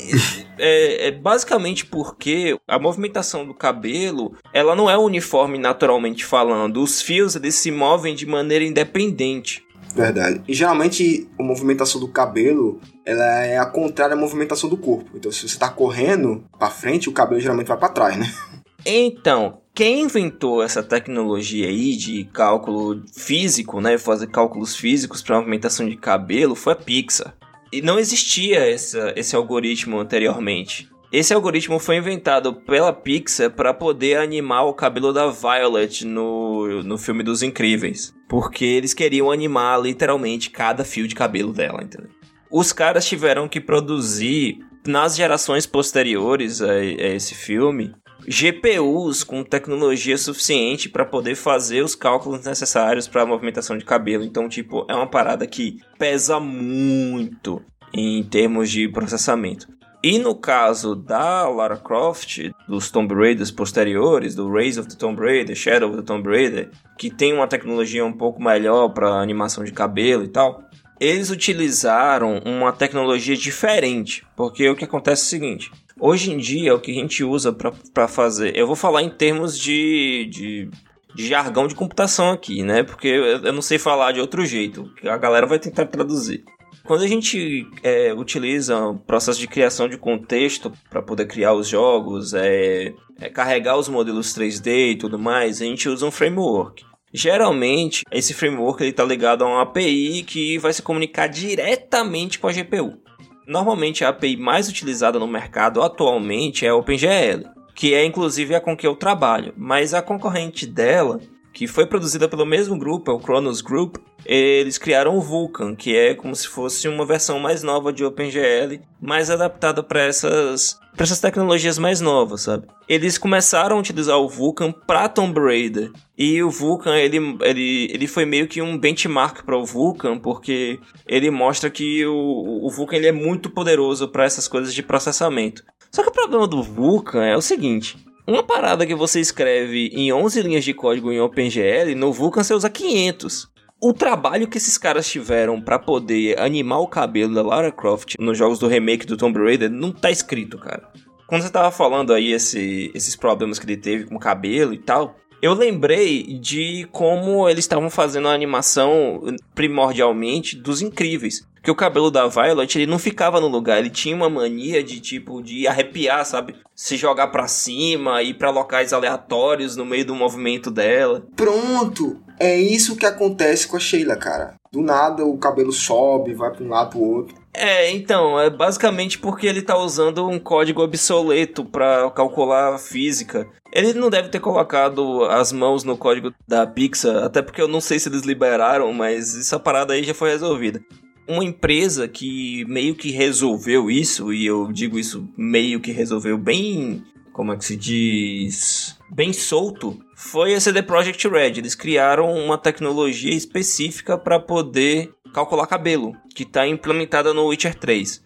é, é, basicamente porque a movimentação do cabelo, ela não é uniforme naturalmente falando. Os fios eles se movem de maneira independente.
Verdade. E geralmente a movimentação do cabelo, ela é a contrária à movimentação do corpo. Então se você tá correndo para frente, o cabelo geralmente vai para trás, né?
Então, quem inventou essa tecnologia aí de cálculo físico, né, fazer cálculos físicos para movimentação de cabelo foi a Pixar. E não existia essa, esse algoritmo anteriormente. Esse algoritmo foi inventado pela Pixar para poder animar o cabelo da Violet no, no filme dos Incríveis. Porque eles queriam animar literalmente cada fio de cabelo dela, entendeu? Os caras tiveram que produzir nas gerações posteriores a, a esse filme GPUs com tecnologia suficiente para poder fazer os cálculos necessários para a movimentação de cabelo. Então, tipo, é uma parada que pesa muito em termos de processamento. E no caso da Lara Croft, dos Tomb Raiders posteriores, do Rise of the Tomb Raider, Shadow of the Tomb Raider, que tem uma tecnologia um pouco melhor para animação de cabelo e tal, eles utilizaram uma tecnologia diferente, porque o que acontece é o seguinte: hoje em dia o que a gente usa para fazer, eu vou falar em termos de, de, de, jargão de computação aqui, né? Porque eu não sei falar de outro jeito, a galera vai tentar traduzir. Quando a gente é, utiliza o processo de criação de contexto para poder criar os jogos, é, é, carregar os modelos 3D e tudo mais, a gente usa um framework. Geralmente, esse framework está ligado a uma API que vai se comunicar diretamente com a GPU. Normalmente, a API mais utilizada no mercado atualmente é a OpenGL, que é inclusive a com que eu trabalho, mas a concorrente dela que foi produzida pelo mesmo grupo, é o Kronos Group, eles criaram o Vulkan, que é como se fosse uma versão mais nova de OpenGL, mais adaptada para essas para essas tecnologias mais novas, sabe? Eles começaram a utilizar o Vulkan para Tomb Raider. E o Vulkan, ele, ele, ele foi meio que um benchmark para o Vulkan, porque ele mostra que o, o Vulkan ele é muito poderoso para essas coisas de processamento. Só que o problema do Vulkan é o seguinte: uma parada que você escreve em 11 linhas de código em OpenGL, no Vulkan você usa 500. O trabalho que esses caras tiveram para poder animar o cabelo da Lara Croft nos jogos do remake do Tomb Raider não tá escrito, cara. Quando você tava falando aí esse, esses problemas que ele teve com o cabelo e tal, eu lembrei de como eles estavam fazendo a animação primordialmente dos incríveis. Que o cabelo da Violet, ele não ficava no lugar, ele tinha uma mania de tipo de arrepiar, sabe? Se jogar para cima, ir para locais aleatórios no meio do movimento dela.
Pronto, é isso que acontece com a Sheila, cara. Do nada o cabelo sobe, vai para um lado pro outro.
É, então, é basicamente porque ele tá usando um código obsoleto para calcular a física. Ele não deve ter colocado as mãos no código da Pixar, até porque eu não sei se eles liberaram, mas essa parada aí já foi resolvida. Uma empresa que meio que resolveu isso, e eu digo isso meio que resolveu bem, como é que se diz? Bem solto, foi a CD Projekt Red. Eles criaram uma tecnologia específica para poder calcular cabelo, que está implementada no Witcher 3.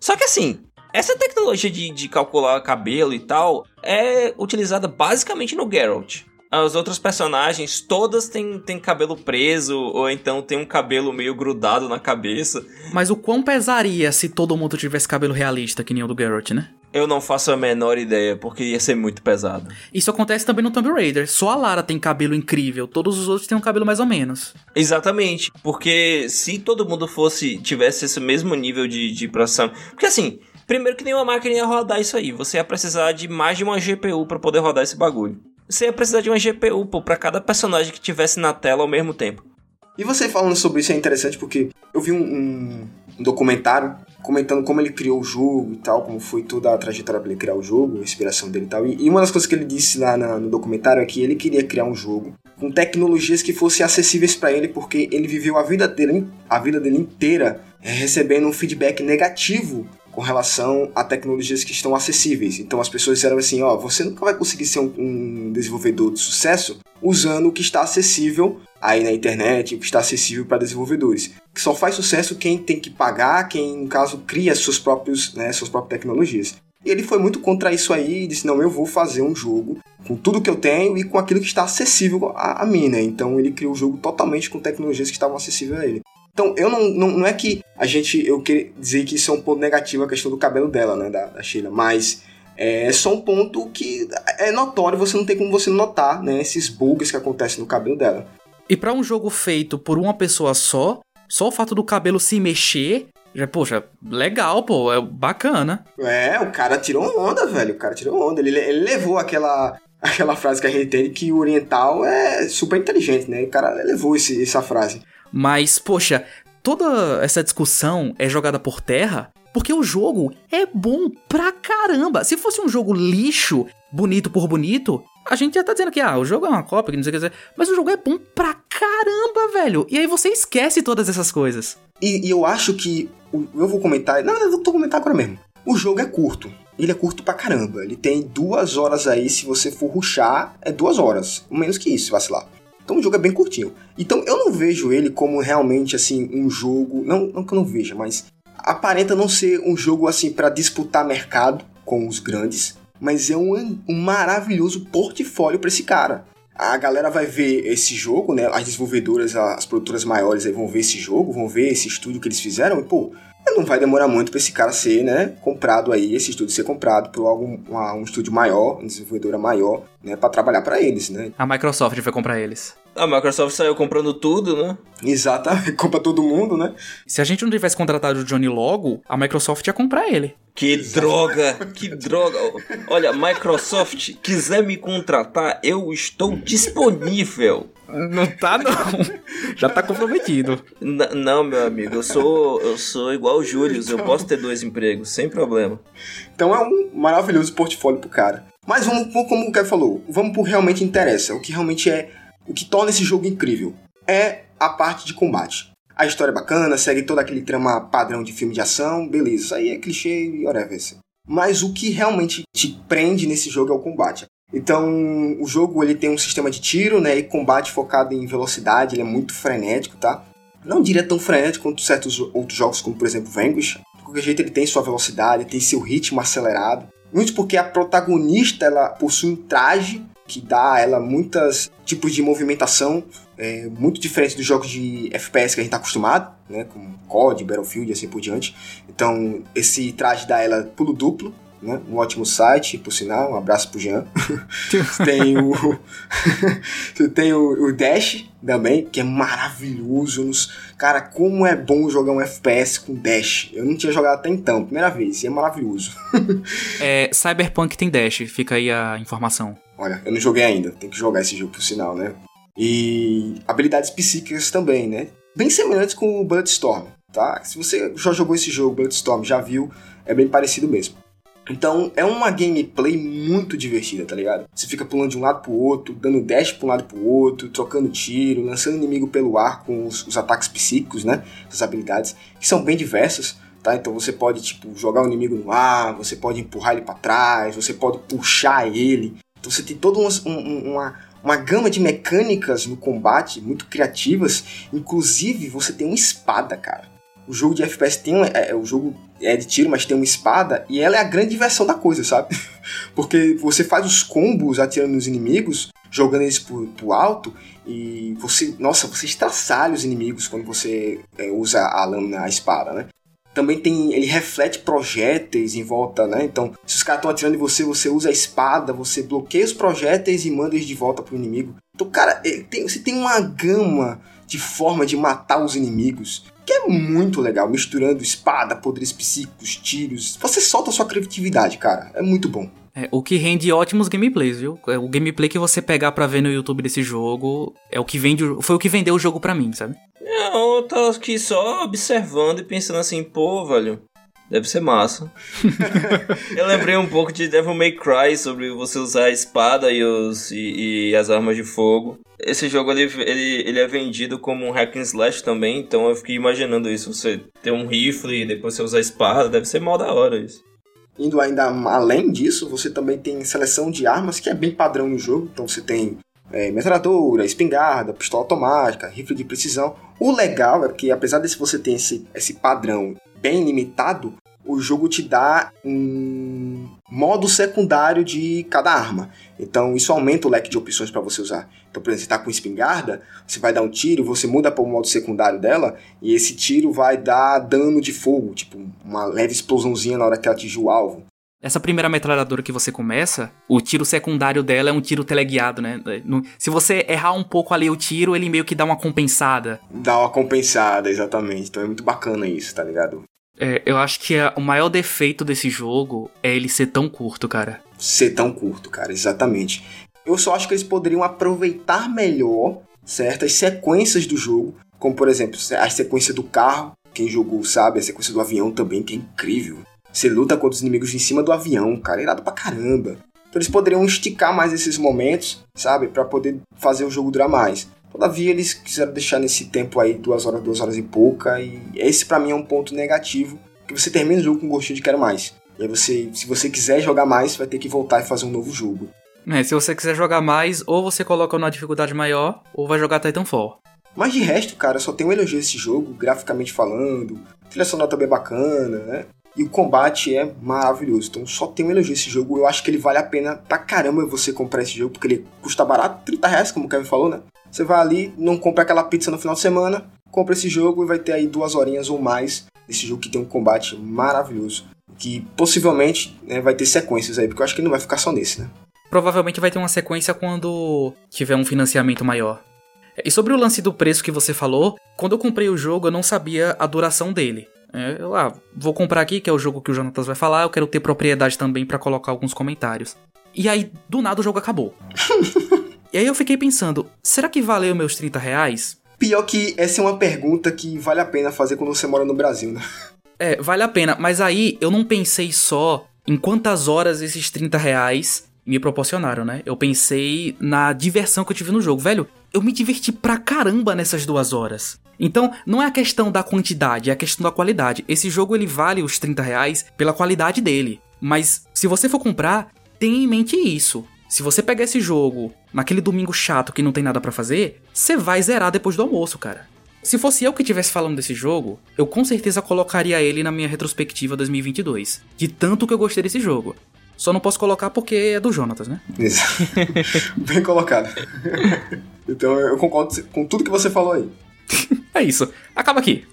Só que assim, essa tecnologia de, de calcular cabelo e tal é utilizada basicamente no Geralt. As outras personagens, todas têm, têm cabelo preso, ou então tem um cabelo meio grudado na cabeça.
Mas o quão pesaria se todo mundo tivesse cabelo realista, que nem o do Geralt, né?
Eu não faço a menor ideia, porque ia ser muito pesado.
Isso acontece também no Tomb Raider. Só a Lara tem cabelo incrível, todos os outros têm um cabelo mais ou menos.
Exatamente, porque se todo mundo fosse tivesse esse mesmo nível de, de processão. Porque assim, primeiro que nenhuma máquina ia rodar isso aí. Você ia precisar de mais de uma GPU para poder rodar esse bagulho. Você ia precisar de uma GPU, pô, pra cada personagem que tivesse na tela ao mesmo tempo.
E você falando sobre isso é interessante porque eu vi um, um, um documentário comentando como ele criou o jogo e tal, como foi toda a trajetória para ele criar o jogo, a inspiração dele e tal. E, e uma das coisas que ele disse lá na, no documentário é que ele queria criar um jogo com tecnologias que fossem acessíveis para ele, porque ele viveu a vida dele, a vida dele inteira é, recebendo um feedback negativo com relação a tecnologias que estão acessíveis. Então as pessoas disseram assim, ó, você nunca vai conseguir ser um, um desenvolvedor de sucesso usando o que está acessível aí na internet, o que está acessível para desenvolvedores. Que só faz sucesso quem tem que pagar, quem, no caso, cria seus próprios, né, suas próprias tecnologias. E ele foi muito contra isso aí e disse: não, eu vou fazer um jogo com tudo que eu tenho e com aquilo que está acessível a, a mim, né? Então ele criou o jogo totalmente com tecnologias que estavam acessíveis a ele. Então, eu não, não, não é que a gente. Eu queria dizer que isso é um ponto negativo a questão do cabelo dela, né? Da, da Sheila, mas. É só um ponto que é notório, você não tem como você notar, né? Esses bugs que acontecem no cabelo dela.
E para um jogo feito por uma pessoa só, só o fato do cabelo se mexer já, poxa, legal, pô, é bacana.
É, o cara tirou onda, velho. O cara tirou onda. Ele, ele levou aquela, aquela frase que a gente tem que o oriental é super inteligente, né? O cara levou esse, essa frase.
Mas, poxa, toda essa discussão é jogada por terra porque o jogo é bom pra caramba. Se fosse um jogo lixo, bonito por bonito, a gente já tá dizendo que, ah, o jogo é uma cópia, que não sei o que dizer. Mas o jogo é bom pra caramba, velho. E aí você esquece todas essas coisas.
E, e eu acho que. Eu vou comentar. Não, eu vou comentar agora mesmo. O jogo é curto. Ele é curto pra caramba. Ele tem duas horas aí, se você for ruxar, é duas horas. Menos que isso, vacilar. Então o jogo é bem curtinho. Então eu não vejo ele como realmente assim um jogo, não, não que eu não veja, mas aparenta não ser um jogo assim para disputar mercado com os grandes, mas é um, um maravilhoso portfólio para esse cara. A galera vai ver esse jogo, né? As desenvolvedoras, as produtoras maiores vão ver esse jogo, vão ver esse estúdio que eles fizeram e, pô, não vai demorar muito para esse cara ser, né, comprado aí, esse estúdio ser comprado por algum uma, um estúdio maior, uma desenvolvedora maior, né, para trabalhar para eles, né?
A Microsoft vai comprar eles.
A Microsoft saiu comprando tudo, né?
Exatamente, compra todo mundo, né?
Se a gente não tivesse contratado o Johnny logo, a Microsoft ia comprar ele.
Que droga, que droga. Olha, Microsoft, quiser me contratar, eu estou disponível.
Não tá, não. Já tá comprometido.
N não, meu amigo, eu sou, eu sou igual o Júlio, então... eu posso ter dois empregos, sem problema.
Então é um maravilhoso portfólio pro cara. Mas vamos, como o Kevin falou, vamos pro realmente interessa, o que realmente é. O que torna esse jogo incrível é a parte de combate. A história é bacana, segue todo aquele trama padrão de filme de ação, beleza, isso aí é clichê e whatever. Mas o que realmente te prende nesse jogo é o combate. Então, o jogo ele tem um sistema de tiro, né, e combate focado em velocidade, ele é muito frenético, tá? Não diria tão frenético quanto certos outros jogos, como por exemplo Vanquish. De qualquer jeito, ele tem sua velocidade, tem seu ritmo acelerado. Muito porque a protagonista ela possui um traje que dá a ela muitos tipos de movimentação é, muito diferente dos jogos de FPS que a gente está acostumado, né, como COD, Battlefield e assim por diante. Então, esse traje dá a ela pulo duplo, né? Um ótimo site, por sinal, um abraço pro Jean. tem o. tem o, o, Dash também, que é maravilhoso. Nos... Cara, como é bom jogar um FPS com Dash. Eu não tinha jogado até então, primeira vez, e é maravilhoso.
é, Cyberpunk tem Dash, fica aí a informação.
Olha, eu não joguei ainda, tem que jogar esse jogo por sinal, né? E habilidades psíquicas também, né? Bem semelhantes com o Bloodstorm, tá? Se você já jogou esse jogo, Bloodstorm, já viu, é bem parecido mesmo. Então é uma gameplay muito divertida, tá ligado? Você fica pulando de um lado pro outro, dando dash pra um lado pro outro, trocando tiro, lançando inimigo pelo ar com os, os ataques psíquicos, né? Essas habilidades, que são bem diversas. Tá? Então você pode tipo jogar o inimigo no ar, você pode empurrar ele para trás, você pode puxar ele. Então você tem toda uma, uma, uma gama de mecânicas no combate muito criativas. Inclusive você tem uma espada, cara. O jogo de FPS tem um, é, é, o jogo é de tiro, mas tem uma espada e ela é a grande diversão da coisa, sabe? Porque você faz os combos atirando nos inimigos, jogando eles pro, pro alto e você, nossa, você estraçalha os inimigos quando você é, usa a lâmina, a espada, né? Também tem, ele reflete projéteis em volta, né? Então, se os caras estão atirando em você, você usa a espada, você bloqueia os projéteis e manda eles de volta pro inimigo. Então, cara, tem, você tem uma gama de forma de matar os inimigos que é muito legal, misturando espada, poderes psíquicos, tiros. Você solta a sua criatividade, cara. É muito bom.
É, o que rende ótimos gameplays, viu? É, o gameplay que você pegar para ver no YouTube desse jogo é o que vende, foi o que vendeu o jogo para mim, sabe?
Não, eu tô aqui só observando e pensando assim, pô, velho, deve ser massa. eu lembrei um pouco de Devil May Cry sobre você usar a espada e, os, e, e as armas de fogo. Esse jogo ele, ele, ele é vendido como um hack and slash também, então eu fiquei imaginando isso. Você ter um rifle e depois você usar a espada, deve ser mal da hora isso.
Indo ainda além disso, você também tem seleção de armas que é bem padrão no jogo. Então você tem é, metralhadora, espingarda, pistola automática, rifle de precisão. O legal é que, apesar de você ter esse, esse padrão bem limitado, o jogo te dá um modo secundário de cada arma. Então isso aumenta o leque de opções para você usar. Então, por exemplo, você está com espingarda, você vai dar um tiro, você muda para o modo secundário dela, e esse tiro vai dar dano de fogo, tipo uma leve explosãozinha na hora que ela atingir o alvo.
Essa primeira metralhadora que você começa, o tiro secundário dela é um tiro teleguiado, né? Se você errar um pouco ali o tiro, ele meio que dá uma compensada.
Dá uma compensada, exatamente. Então é muito bacana isso, tá ligado?
É, eu acho que o maior defeito desse jogo é ele ser tão curto, cara.
Ser tão curto, cara, exatamente. Eu só acho que eles poderiam aproveitar melhor certas sequências do jogo, como por exemplo, a sequência do carro, quem jogou sabe, a sequência do avião também, que é incrível. Você luta contra os inimigos em cima do avião, cara, é irado pra caramba. Então eles poderiam esticar mais esses momentos, sabe, para poder fazer o jogo durar mais. Todavia, eles quiseram deixar nesse tempo aí, duas horas, duas horas e pouca, e esse para mim é um ponto negativo, que você termina o jogo com gostinho de quero mais. E aí você, se você quiser jogar mais, vai ter que voltar e fazer um novo jogo.
É, se você quiser jogar mais, ou você coloca numa dificuldade maior, ou vai jogar Titanfall.
Mas de resto, cara, só tenho um elogio esse jogo, graficamente falando, trilha sonora também bacana, né? E o combate é maravilhoso. Então só tenho um elogio esse jogo. Eu acho que ele vale a pena pra caramba você comprar esse jogo, porque ele custa barato, 30 reais, como o Kevin falou, né? Você vai ali, não compra aquela pizza no final de semana, compra esse jogo e vai ter aí duas horinhas ou mais desse jogo que tem um combate maravilhoso. Que possivelmente né, vai ter sequências aí, porque eu acho que não vai ficar só nesse, né?
Provavelmente vai ter uma sequência quando tiver um financiamento maior. E sobre o lance do preço que você falou, quando eu comprei o jogo eu não sabia a duração dele. É, eu ah, vou comprar aqui, que é o jogo que o Jonatas vai falar, eu quero ter propriedade também para colocar alguns comentários. E aí, do nada, o jogo acabou. E aí eu fiquei pensando, será que valeu meus 30 reais?
Pior que essa é uma pergunta que vale a pena fazer quando você mora no Brasil, né?
É, vale a pena, mas aí eu não pensei só em quantas horas esses 30 reais me proporcionaram, né? Eu pensei na diversão que eu tive no jogo. Velho, eu me diverti pra caramba nessas duas horas. Então, não é a questão da quantidade, é a questão da qualidade. Esse jogo ele vale os 30 reais pela qualidade dele. Mas se você for comprar, tenha em mente isso. Se você pegar esse jogo naquele domingo chato que não tem nada para fazer, você vai zerar depois do almoço, cara. Se fosse eu que estivesse falando desse jogo, eu com certeza colocaria ele na minha retrospectiva 2022. De tanto que eu gostei desse jogo. Só não posso colocar porque é do Jonatas, né?
Isso. Bem colocado. então eu concordo com tudo que você falou aí.
é isso. Acaba aqui.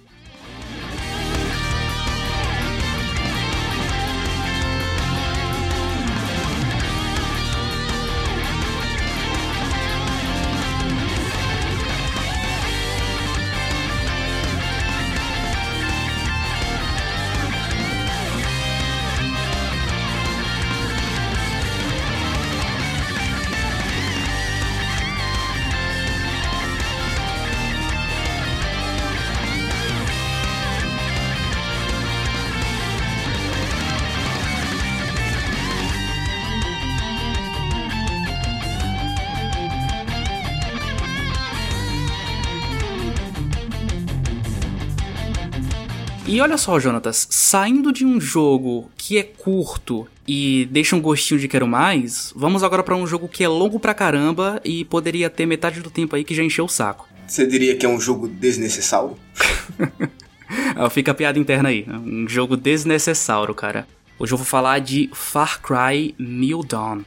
E olha só, Jonatas, saindo de um jogo que é curto e deixa um gostinho de quero mais, vamos agora para um jogo que é longo pra caramba e poderia ter metade do tempo aí que já encheu o saco.
Você diria que é um jogo desnecessário?
Fica a piada interna aí. Um jogo desnecessário, cara. Hoje eu vou falar de Far Cry New Dawn.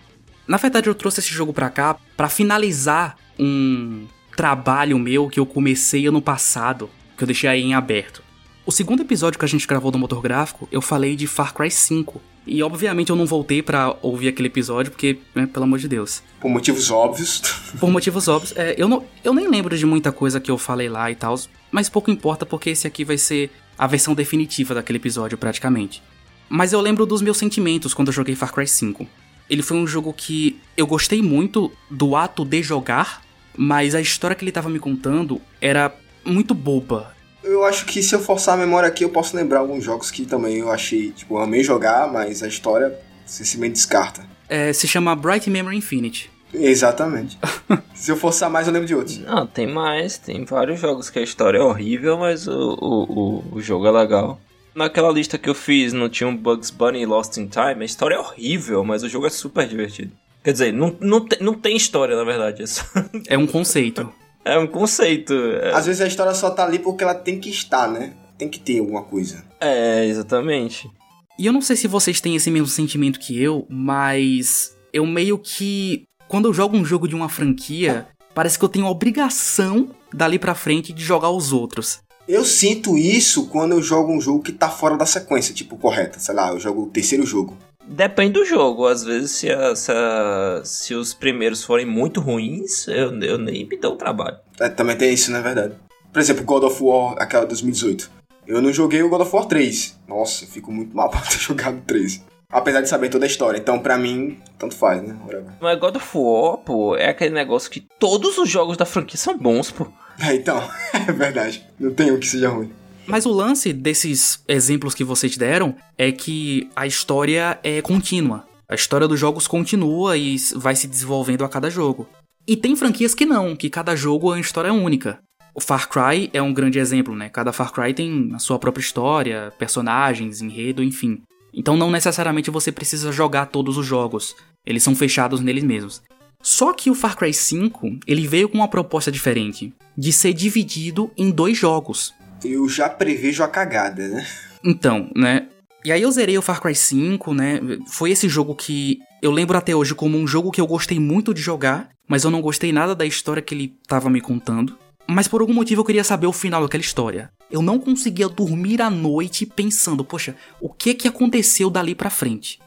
Na verdade, eu trouxe esse jogo pra cá para finalizar um trabalho meu que eu comecei ano passado, que eu deixei aí em aberto. O segundo episódio que a gente gravou do motor gráfico, eu falei de Far Cry 5. E obviamente eu não voltei para ouvir aquele episódio, porque, né, pelo amor de Deus.
Por motivos óbvios.
Por motivos óbvios. É, eu, não, eu nem lembro de muita coisa que eu falei lá e tal, mas pouco importa porque esse aqui vai ser a versão definitiva daquele episódio, praticamente. Mas eu lembro dos meus sentimentos quando eu joguei Far Cry 5. Ele foi um jogo que eu gostei muito do ato de jogar, mas a história que ele estava me contando era muito boba
eu acho que se eu forçar a memória aqui, eu posso lembrar alguns jogos que também eu achei, tipo, eu amei jogar, mas a história simplesmente descarta.
É, se chama Bright Memory Infinite.
Exatamente. se eu forçar mais, eu lembro de outros.
Não, tem mais. Tem vários jogos que a história é horrível, mas o, o, o, o jogo é legal. Naquela lista que eu fiz, não tinha um Bugs Bunny Lost in Time. A história é horrível, mas o jogo é super divertido. Quer dizer, não, não, te, não tem história, na verdade. É, só...
é um conceito.
É um conceito. É...
Às vezes a história só tá ali porque ela tem que estar, né? Tem que ter alguma coisa.
É, exatamente.
E eu não sei se vocês têm esse mesmo sentimento que eu, mas eu meio que. Quando eu jogo um jogo de uma franquia, parece que eu tenho a obrigação dali pra frente de jogar os outros.
Eu sinto isso quando eu jogo um jogo que tá fora da sequência, tipo, correta. Sei lá, eu jogo o terceiro jogo.
Depende do jogo. Às vezes, se, a, se, a, se, os primeiros forem muito ruins, eu, eu nem me dou o trabalho.
É, também tem isso, na é verdade. Por exemplo, God of War, aquela 2018. Eu não joguei o God of War 3. Nossa, eu fico muito mal por ter jogado 3. Apesar de saber toda a história. Então, pra mim, tanto faz, né?
Mas God of War, pô, é aquele negócio que todos os jogos da franquia são bons, pô.
É, então, é verdade. Não tem um que seja ruim.
Mas o lance desses exemplos que vocês deram é que a história é contínua. A história dos jogos continua e vai se desenvolvendo a cada jogo. E tem franquias que não, que cada jogo é uma história única. O Far Cry é um grande exemplo, né? Cada Far Cry tem a sua própria história, personagens, enredo, enfim. Então não necessariamente você precisa jogar todos os jogos. Eles são fechados neles mesmos. Só que o Far Cry 5, ele veio com uma proposta diferente, de ser dividido em dois jogos
eu já prevejo a cagada, né?
Então, né? E aí eu zerei o Far Cry 5, né? Foi esse jogo que eu lembro até hoje como um jogo que eu gostei muito de jogar, mas eu não gostei nada da história que ele tava me contando. Mas por algum motivo eu queria saber o final daquela história. Eu não conseguia dormir à noite pensando, poxa, o que que aconteceu dali pra frente?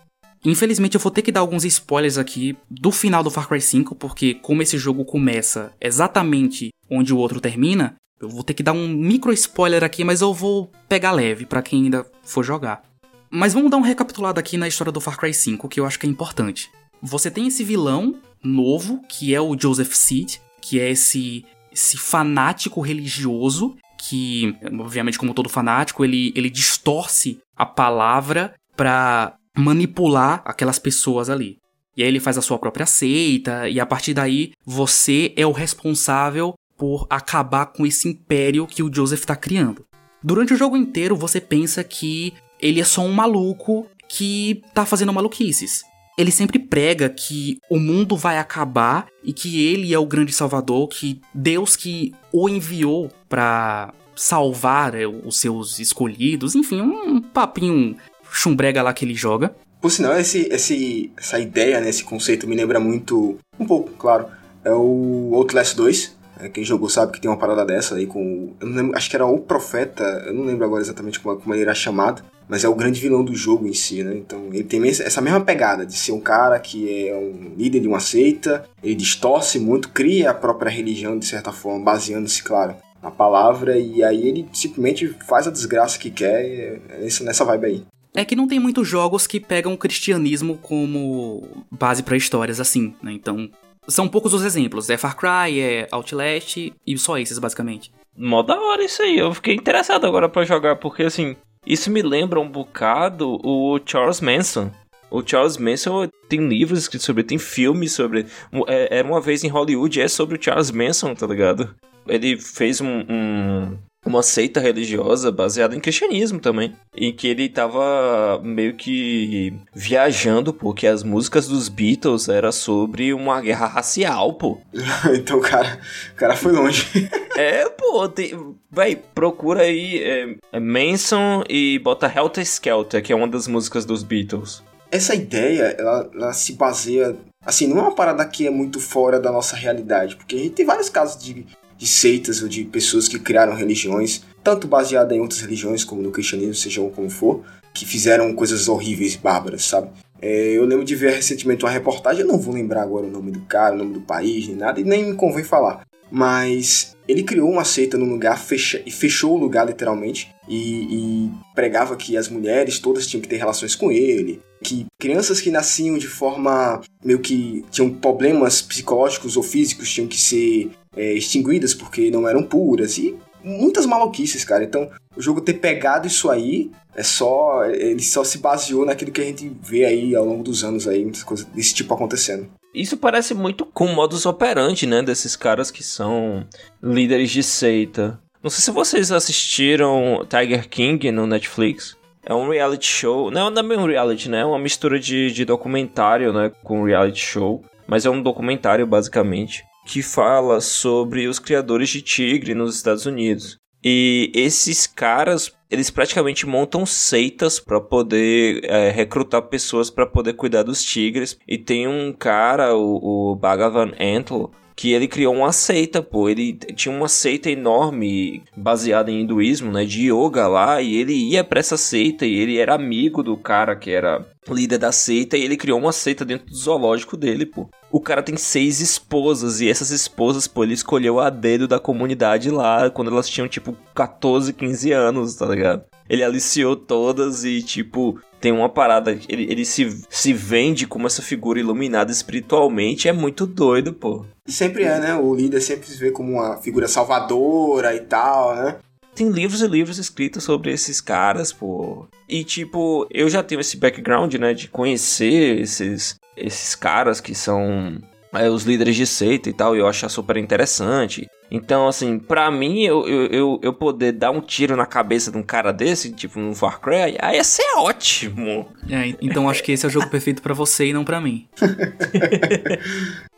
Infelizmente eu vou ter que dar alguns spoilers aqui do final do Far Cry 5, porque como esse jogo começa exatamente onde o outro termina, eu vou ter que dar um micro spoiler aqui, mas eu vou pegar leve para quem ainda for jogar. Mas vamos dar um recapitulado aqui na história do Far Cry 5, que eu acho que é importante. Você tem esse vilão novo, que é o Joseph Seed, que é esse, esse fanático religioso, que, obviamente, como todo fanático, ele, ele distorce a palavra para manipular aquelas pessoas ali. E aí ele faz a sua própria seita, e a partir daí você é o responsável por acabar com esse império que o Joseph está criando. Durante o jogo inteiro você pensa que ele é só um maluco que tá fazendo maluquices. Ele sempre prega que o mundo vai acabar e que ele é o grande salvador, que Deus que o enviou para salvar é, os seus escolhidos, enfim, um papinho chumbrega lá que ele joga.
Por sinal, esse, esse, essa ideia, né, esse conceito me lembra muito, um pouco, claro, é o Outlast 2, é, quem jogou sabe que tem uma parada dessa aí com. Lembro, acho que era o Profeta, eu não lembro agora exatamente como, como ele era chamado, mas é o grande vilão do jogo em si, né? Então ele tem essa mesma pegada de ser um cara que é um líder de uma seita, ele distorce muito, cria a própria religião de certa forma, baseando-se, claro, na palavra, e aí ele simplesmente faz a desgraça que quer, é nessa vibe aí.
É que não tem muitos jogos que pegam o cristianismo como base para histórias assim, né? Então são poucos os exemplos. É Far Cry, é Outlast e só esses, basicamente.
Mó da hora isso aí. Eu fiquei interessado agora para jogar, porque assim, isso me lembra um bocado o Charles Manson. O Charles Manson tem livros sobre, tem filmes sobre. É, era uma vez em Hollywood, é sobre o Charles Manson, tá ligado? Ele fez um, um, uma seita religiosa baseada em cristianismo também. Em que ele tava meio que viajando, porque as músicas dos Beatles era sobre uma guerra racial, pô.
então o cara, o cara foi longe.
é, pô, tem, vai, procura aí é, é Manson e bota Helter Skelter, que é uma das músicas dos Beatles.
Essa ideia, ela, ela se baseia assim, não é uma parada que é muito fora da nossa realidade, porque a gente tem vários casos de de seitas ou de pessoas que criaram religiões, tanto baseadas em outras religiões, como no cristianismo, seja como for, que fizeram coisas horríveis, bárbaras, sabe? É, eu lembro de ver recentemente uma reportagem, eu não vou lembrar agora o nome do cara, o nome do país, nem nada, e nem me convém falar. Mas ele criou uma seita num lugar fecha, e fechou o lugar literalmente e, e, pregava que as mulheres todas tinham que ter relações com ele, que crianças que nasciam de forma meio que tinham problemas psicológicos ou físicos tinham que ser é, extinguidas porque não eram puras e muitas maluquices, cara. Então, o jogo ter pegado isso aí é só. Ele só se baseou naquilo que a gente vê aí ao longo dos anos aí, muitas coisas desse tipo acontecendo.
Isso parece muito com o modus operandi, né? Desses caras que são líderes de seita. Não sei se vocês assistiram Tiger King no Netflix. É um reality show. Não, é bem um reality, né? É uma mistura de, de documentário, né? Com reality show. Mas é um documentário, basicamente que fala sobre os criadores de tigre nos Estados Unidos. E esses caras, eles praticamente montam seitas para poder é, recrutar pessoas para poder cuidar dos tigres. E tem um cara, o, o Bhagavan Antlo, que ele criou uma seita, pô. Ele tinha uma seita enorme baseada em hinduísmo, né, de yoga lá, e ele ia para essa seita e ele era amigo do cara que era líder da seita e ele criou uma seita dentro do zoológico dele, pô. O cara tem seis esposas e essas esposas, pô, ele escolheu a dedo da comunidade lá quando elas tinham tipo 14, 15 anos, tá ligado? Ele aliciou todas e, tipo, tem uma parada. Ele, ele se, se vende como essa figura iluminada espiritualmente. É muito doido, pô.
Sempre é, né? O líder sempre se vê como uma figura salvadora e tal, né?
Tem livros e livros escritos sobre esses caras, pô. E, tipo, eu já tenho esse background, né? De conhecer esses, esses caras que são é, os líderes de seita e tal. E eu acho super interessante. Então, assim, pra mim, eu, eu, eu poder dar um tiro na cabeça de um cara desse, tipo um Far Cry, aí ia ser ótimo.
É, então acho que esse é o jogo perfeito para você e não para mim.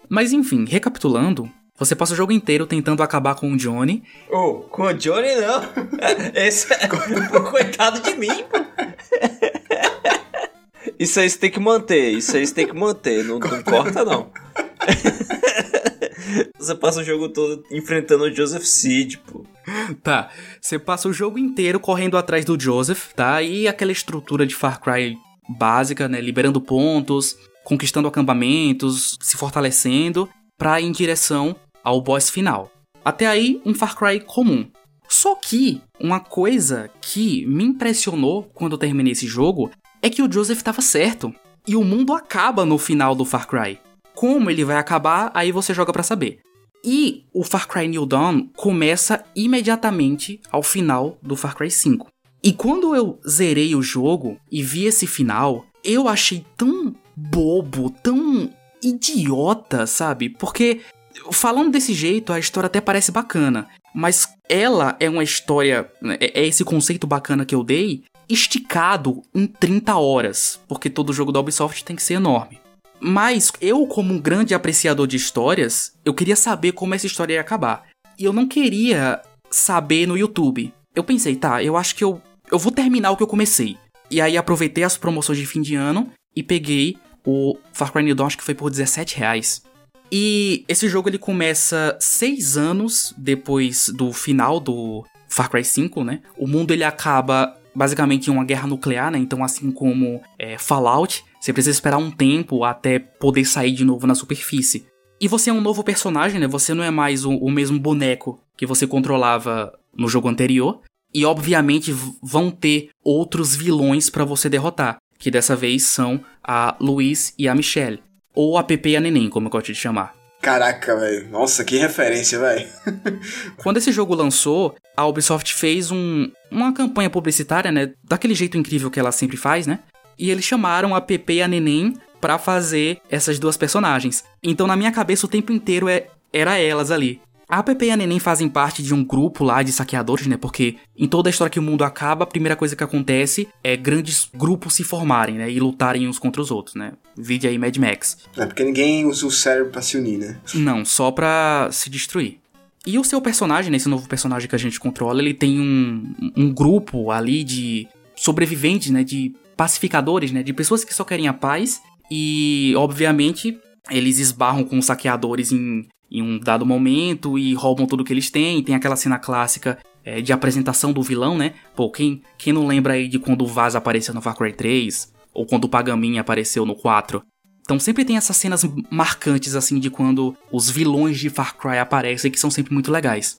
Mas enfim, recapitulando, você passa o jogo inteiro tentando acabar com o Johnny.
Oh, com o Johnny não. Esse é... Coitado de mim, pô. Isso aí você tem que manter, isso aí você tem que manter, não, não corta não. Você passa o jogo todo enfrentando o Joseph Seed, pô.
Tá, você passa o jogo inteiro correndo atrás do Joseph, tá? E aquela estrutura de Far Cry básica, né? Liberando pontos, conquistando acampamentos, se fortalecendo para ir em direção ao boss final. Até aí, um Far Cry comum. Só que uma coisa que me impressionou quando eu terminei esse jogo é que o Joseph estava certo. E o mundo acaba no final do Far Cry. Como ele vai acabar, aí você joga para saber. E o Far Cry New Dawn começa imediatamente ao final do Far Cry 5. E quando eu zerei o jogo e vi esse final, eu achei tão bobo, tão idiota, sabe? Porque falando desse jeito, a história até parece bacana, mas ela é uma história, é, é esse conceito bacana que eu dei, esticado em 30 horas, porque todo jogo da Ubisoft tem que ser enorme. Mas eu, como um grande apreciador de histórias, eu queria saber como essa história ia acabar. E eu não queria saber no YouTube. Eu pensei, tá, eu acho que eu, eu vou terminar o que eu comecei. E aí aproveitei as promoções de fim de ano e peguei o Far Cry New Dawn, acho que foi por 17 reais. E esse jogo ele começa seis anos depois do final do Far Cry 5, né? O mundo ele acaba basicamente em uma guerra nuclear, né? Então, assim como é, Fallout, você precisa esperar um tempo até poder sair de novo na superfície. E você é um novo personagem, né? Você não é mais o, o mesmo boneco que você controlava no jogo anterior. E obviamente vão ter outros vilões para você derrotar, que dessa vez são a Luiz e a Michelle, ou a Pepe e a Neném, como eu gosto de chamar.
Caraca, velho. Nossa, que referência, velho.
Quando esse jogo lançou, a Ubisoft fez um, uma campanha publicitária, né? Daquele jeito incrível que ela sempre faz, né? E eles chamaram a Pepe e a Neném para fazer essas duas personagens. Então na minha cabeça o tempo inteiro é, era elas ali. A Pepe e a Neném fazem parte de um grupo lá de saqueadores, né? Porque em toda a história que o mundo acaba, a primeira coisa que acontece é grandes grupos se formarem, né? E lutarem uns contra os outros, né? Vide aí Mad Max.
É porque ninguém usa o cérebro pra se unir, né?
Não, só pra se destruir. E o seu personagem, né, esse novo personagem que a gente controla, ele tem um, um grupo ali de sobreviventes, né? De pacificadores, né? De pessoas que só querem a paz. E, obviamente, eles esbarram com saqueadores em, em um dado momento e roubam tudo que eles têm. Tem aquela cena clássica é, de apresentação do vilão, né? Pô, quem, quem não lembra aí de quando o Vaz apareceu no Far Cry 3? Ou quando o Pagamin apareceu no 4? Então sempre tem essas cenas marcantes assim de quando os vilões de Far Cry aparecem que são sempre muito legais.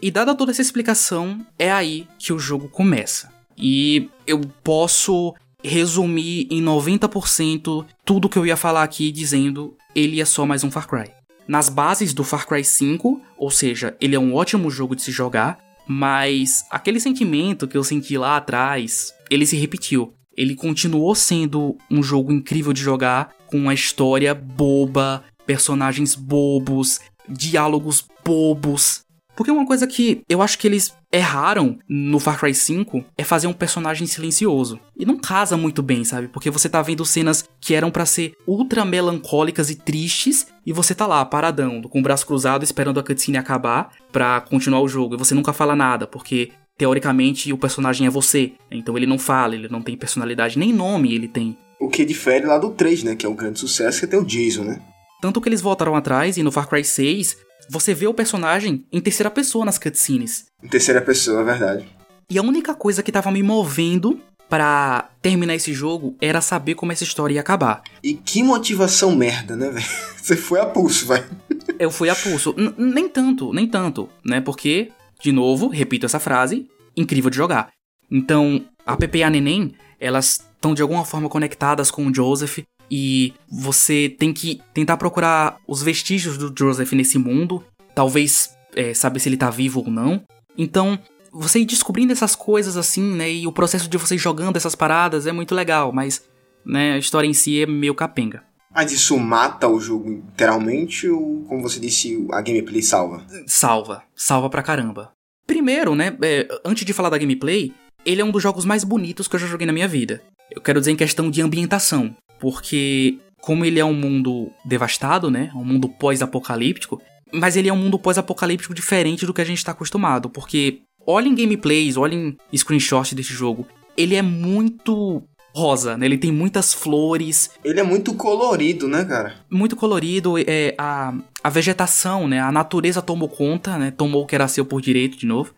E dada toda essa explicação, é aí que o jogo começa. E eu posso resumir em 90% tudo que eu ia falar aqui dizendo ele é só mais um Far Cry. Nas bases do Far Cry 5, ou seja, ele é um ótimo jogo de se jogar, mas aquele sentimento que eu senti lá atrás, ele se repetiu. Ele continuou sendo um jogo incrível de jogar, com uma história boba, personagens bobos, diálogos bobos. Porque uma coisa que eu acho que eles erraram no Far Cry 5 é fazer um personagem silencioso. E não casa muito bem, sabe? Porque você tá vendo cenas que eram para ser ultra melancólicas e tristes e você tá lá paradão, com o braço cruzado esperando a cutscene acabar para continuar o jogo e você nunca fala nada, porque teoricamente o personagem é você. Então ele não fala, ele não tem personalidade, nem nome ele tem.
O que difere lá do 3, né? Que é um grande sucesso, que tem o Jason, né?
Tanto que eles voltaram atrás e no Far Cry 6 você vê o personagem em terceira pessoa nas cutscenes.
Em terceira pessoa, é verdade.
E a única coisa que tava me movendo para terminar esse jogo era saber como essa história ia acabar.
E que motivação merda, né, velho? Você foi a pulso, vai.
Eu fui a pulso. N nem tanto, nem tanto, né? Porque, de novo, repito essa frase, incrível de jogar. Então, a Pepe e a Neném, elas estão de alguma forma conectadas com o Joseph e você tem que tentar procurar os vestígios do Joseph nesse mundo, talvez é, saber se ele tá vivo ou não. Então, você ir descobrindo essas coisas assim, né, e o processo de você jogando essas paradas é muito legal, mas né, a história em si é meio capenga.
Mas isso mata o jogo literalmente ou, como você disse, a gameplay salva?
Salva, salva pra caramba. Primeiro, né, é, antes de falar da gameplay, ele é um dos jogos mais bonitos que eu já joguei na minha vida. Eu quero dizer em questão de ambientação porque como ele é um mundo devastado, né? Um mundo pós-apocalíptico, mas ele é um mundo pós-apocalíptico diferente do que a gente está acostumado, porque olhem gameplays, olhem screenshots desse jogo, ele é muito rosa, né? Ele tem muitas flores.
Ele é muito colorido, né, cara?
Muito colorido, é, a, a vegetação, né? A natureza tomou conta, né? Tomou o que era seu por direito de novo.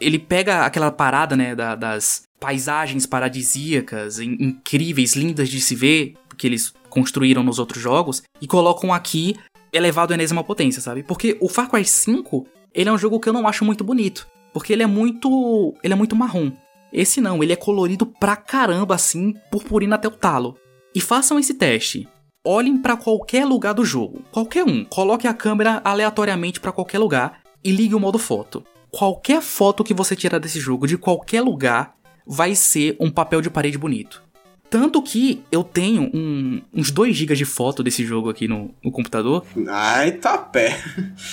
Ele pega aquela parada, né, da, das paisagens paradisíacas, incríveis, lindas de se ver, que eles construíram nos outros jogos e colocam aqui elevado à enésima potência, sabe? Porque o Far Cry 5, ele é um jogo que eu não acho muito bonito, porque ele é muito, ele é muito marrom. Esse não, ele é colorido pra caramba assim, purpurina até o talo. E façam esse teste. Olhem para qualquer lugar do jogo, qualquer um, coloque a câmera aleatoriamente para qualquer lugar e ligue o modo foto. Qualquer foto que você tirar desse jogo de qualquer lugar vai ser um papel de parede bonito. Tanto que eu tenho um, uns 2 GB de foto desse jogo aqui no, no, computador.
Ai, tá pé.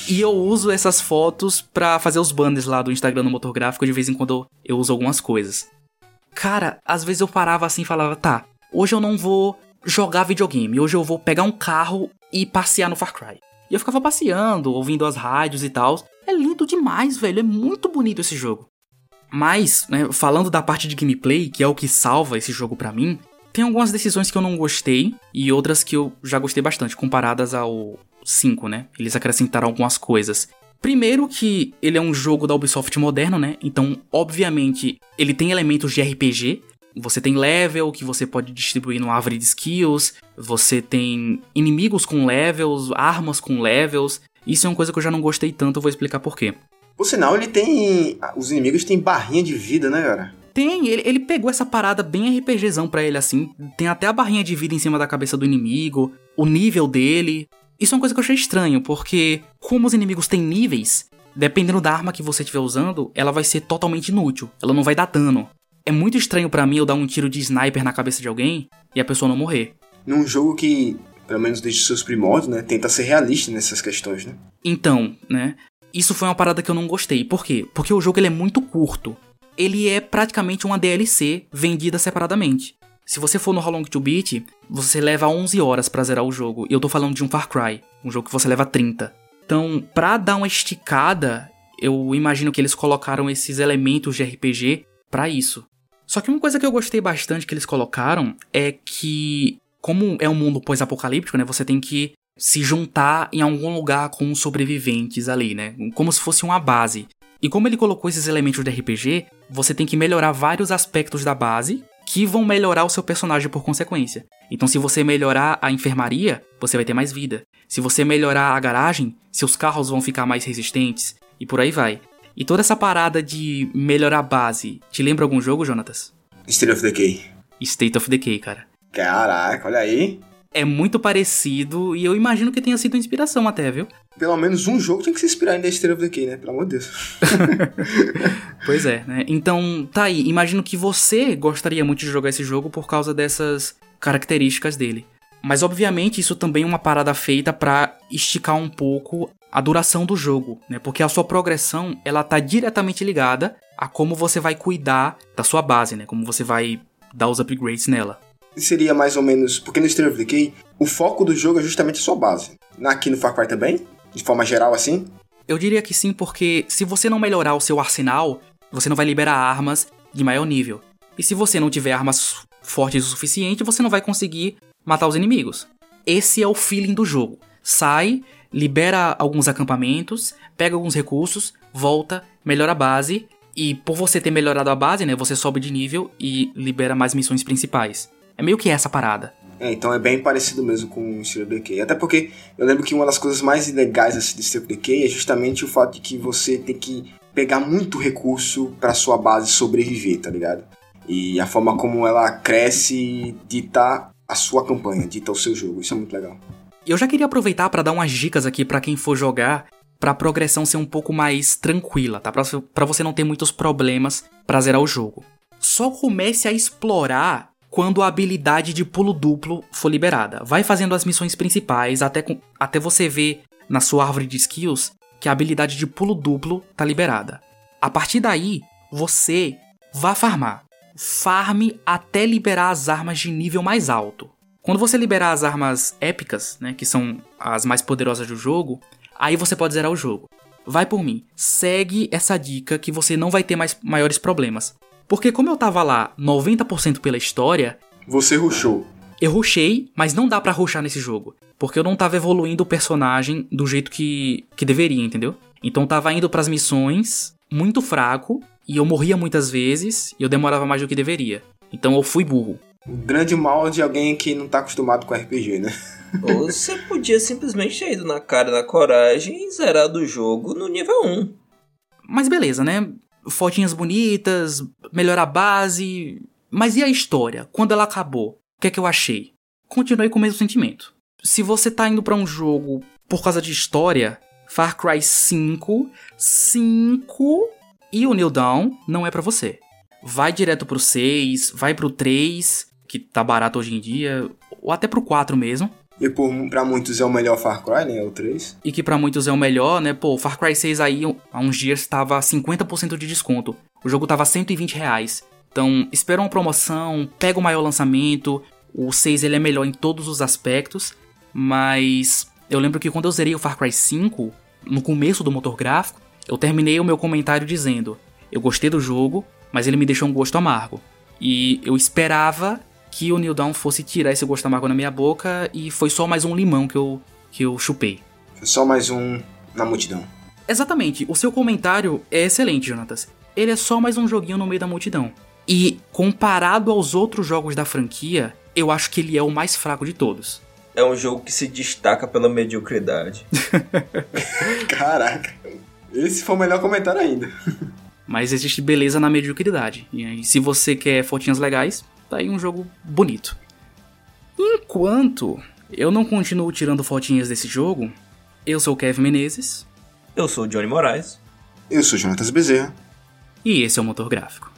E eu uso essas fotos para fazer os banners lá do Instagram no motor gráfico. De vez em quando eu uso algumas coisas. Cara, às vezes eu parava assim e falava: tá, hoje eu não vou jogar videogame. Hoje eu vou pegar um carro e passear no Far Cry. E eu ficava passeando, ouvindo as rádios e tal. É lindo demais, velho. É muito bonito esse jogo. Mas, né, falando da parte de gameplay, que é o que salva esse jogo para mim, tem algumas decisões que eu não gostei e outras que eu já gostei bastante, comparadas ao 5, né? Eles acrescentaram algumas coisas. Primeiro que ele é um jogo da Ubisoft moderno, né? Então, obviamente, ele tem elementos de RPG. Você tem level que você pode distribuir no árvore de skills, você tem inimigos com levels, armas com levels. Isso é uma coisa que eu já não gostei tanto, eu vou explicar por quê.
Por sinal, ele tem. Os inimigos têm barrinha de vida, né, cara?
Tem, ele, ele pegou essa parada bem RPGzão pra ele, assim. Tem até a barrinha de vida em cima da cabeça do inimigo, o nível dele. Isso é uma coisa que eu achei estranho, porque como os inimigos têm níveis, dependendo da arma que você estiver usando, ela vai ser totalmente inútil. Ela não vai dar dano. É muito estranho para mim eu dar um tiro de sniper na cabeça de alguém e a pessoa não morrer.
Num jogo que, pelo menos desde seus primórdios, né, tenta ser realista nessas questões, né?
Então, né? Isso foi uma parada que eu não gostei. Por quê? Porque o jogo ele é muito curto. Ele é praticamente uma DLC vendida separadamente. Se você for no How Long to Beat, você leva 11 horas pra zerar o jogo. E eu tô falando de um Far Cry, um jogo que você leva 30. Então, pra dar uma esticada, eu imagino que eles colocaram esses elementos de RPG para isso. Só que uma coisa que eu gostei bastante que eles colocaram é que, como é um mundo pós-apocalíptico, né, você tem que se juntar em algum lugar com os sobreviventes ali, né, como se fosse uma base. E como ele colocou esses elementos de RPG, você tem que melhorar vários aspectos da base que vão melhorar o seu personagem por consequência. Então, se você melhorar a enfermaria, você vai ter mais vida. Se você melhorar a garagem, seus carros vão ficar mais resistentes e por aí vai. E toda essa parada de melhorar a base, te lembra algum jogo, Jonatas?
State of Decay.
State of Decay, cara.
Caraca, olha aí.
É muito parecido e eu imagino que tenha sido inspiração até, viu?
Pelo menos um jogo tinha que se inspirar em The State of Decay, né? Pelo amor de Deus.
pois é, né? Então, tá aí. Imagino que você gostaria muito de jogar esse jogo por causa dessas características dele. Mas obviamente isso também é uma parada feita para esticar um pouco a duração do jogo, né? Porque a sua progressão, ela tá diretamente ligada a como você vai cuidar da sua base, né? Como você vai dar os upgrades nela.
Seria mais ou menos, porque no State of Decay, o foco do jogo é justamente a sua base. Aqui no Far Cry também? De forma geral assim?
Eu diria que sim, porque se você não melhorar o seu arsenal, você não vai liberar armas de maior nível. E se você não tiver armas fortes o suficiente, você não vai conseguir matar os inimigos. Esse é o feeling do jogo. Sai, libera alguns acampamentos, pega alguns recursos, volta, melhora a base e por você ter melhorado a base, né, você sobe de nível e libera mais missões principais. É meio que essa parada.
É, então é bem parecido mesmo com o of Decay. Até porque eu lembro que uma das coisas mais legais State of Decay é justamente o fato de que você tem que pegar muito recurso para sua base sobreviver, tá ligado? E a forma como ela cresce dita a sua campanha, dita o seu jogo. Isso é muito legal.
Eu já queria aproveitar para dar umas dicas aqui para quem for jogar, para a progressão ser um pouco mais tranquila, tá? Para você não ter muitos problemas para zerar o jogo. Só comece a explorar quando a habilidade de pulo duplo for liberada. Vai fazendo as missões principais até, até você ver na sua árvore de skills que a habilidade de pulo duplo tá liberada. A partir daí, você vá farmar. Farme até liberar as armas de nível mais alto. Quando você liberar as armas épicas, né, que são as mais poderosas do jogo, aí você pode zerar o jogo. Vai por mim, segue essa dica que você não vai ter mais maiores problemas. Porque como eu tava lá 90% pela história,
você rushou.
Eu rushei, mas não dá para rushar nesse jogo, porque eu não tava evoluindo o personagem do jeito que que deveria, entendeu? Então tava indo para as missões muito fraco e eu morria muitas vezes e eu demorava mais do que deveria. Então eu fui burro.
O grande mal de alguém que não tá acostumado com RPG, né?
Ou você podia simplesmente ter ido na cara da coragem e zerar do jogo no nível 1.
Mas beleza, né? Fotinhas bonitas, melhorar a base. Mas e a história? Quando ela acabou? O que é que eu achei? Continuei com o mesmo sentimento. Se você tá indo para um jogo por causa de história, Far Cry 5, 5 e o New Dawn não é para você. Vai direto pro 6, vai pro 3, que tá barato hoje em dia, ou até pro 4 mesmo.
E por, pra muitos é o melhor Far Cry, né? O 3.
E que para muitos é o melhor, né? Pô, o Far Cry 6 aí, há uns dias, tava 50% de desconto. O jogo tava 120 reais. Então, espera uma promoção, pega o maior lançamento. O 6 ele é melhor em todos os aspectos. Mas eu lembro que quando eu zerei o Far Cry 5, no começo do motor gráfico, eu terminei o meu comentário dizendo: Eu gostei do jogo, mas ele me deixou um gosto amargo. E eu esperava que o New Dawn fosse tirar esse gosto amargo na minha boca e foi só mais um limão que eu, que eu chupei.
Foi só mais um na multidão.
Exatamente, o seu comentário é excelente, Jonatas. Ele é só mais um joguinho no meio da multidão. E comparado aos outros jogos da franquia, eu acho que ele é o mais fraco de todos.
É um jogo que se destaca pela mediocridade.
Caraca, esse foi o melhor comentário ainda.
Mas existe beleza na mediocridade. E aí, se você quer fotinhas legais, tá aí um jogo bonito. Enquanto eu não continuo tirando fotinhas desse jogo, eu sou o Kevin Menezes.
Eu sou o Johnny Moraes.
Eu sou o Jonatas Bezerra.
E esse é o Motor Gráfico.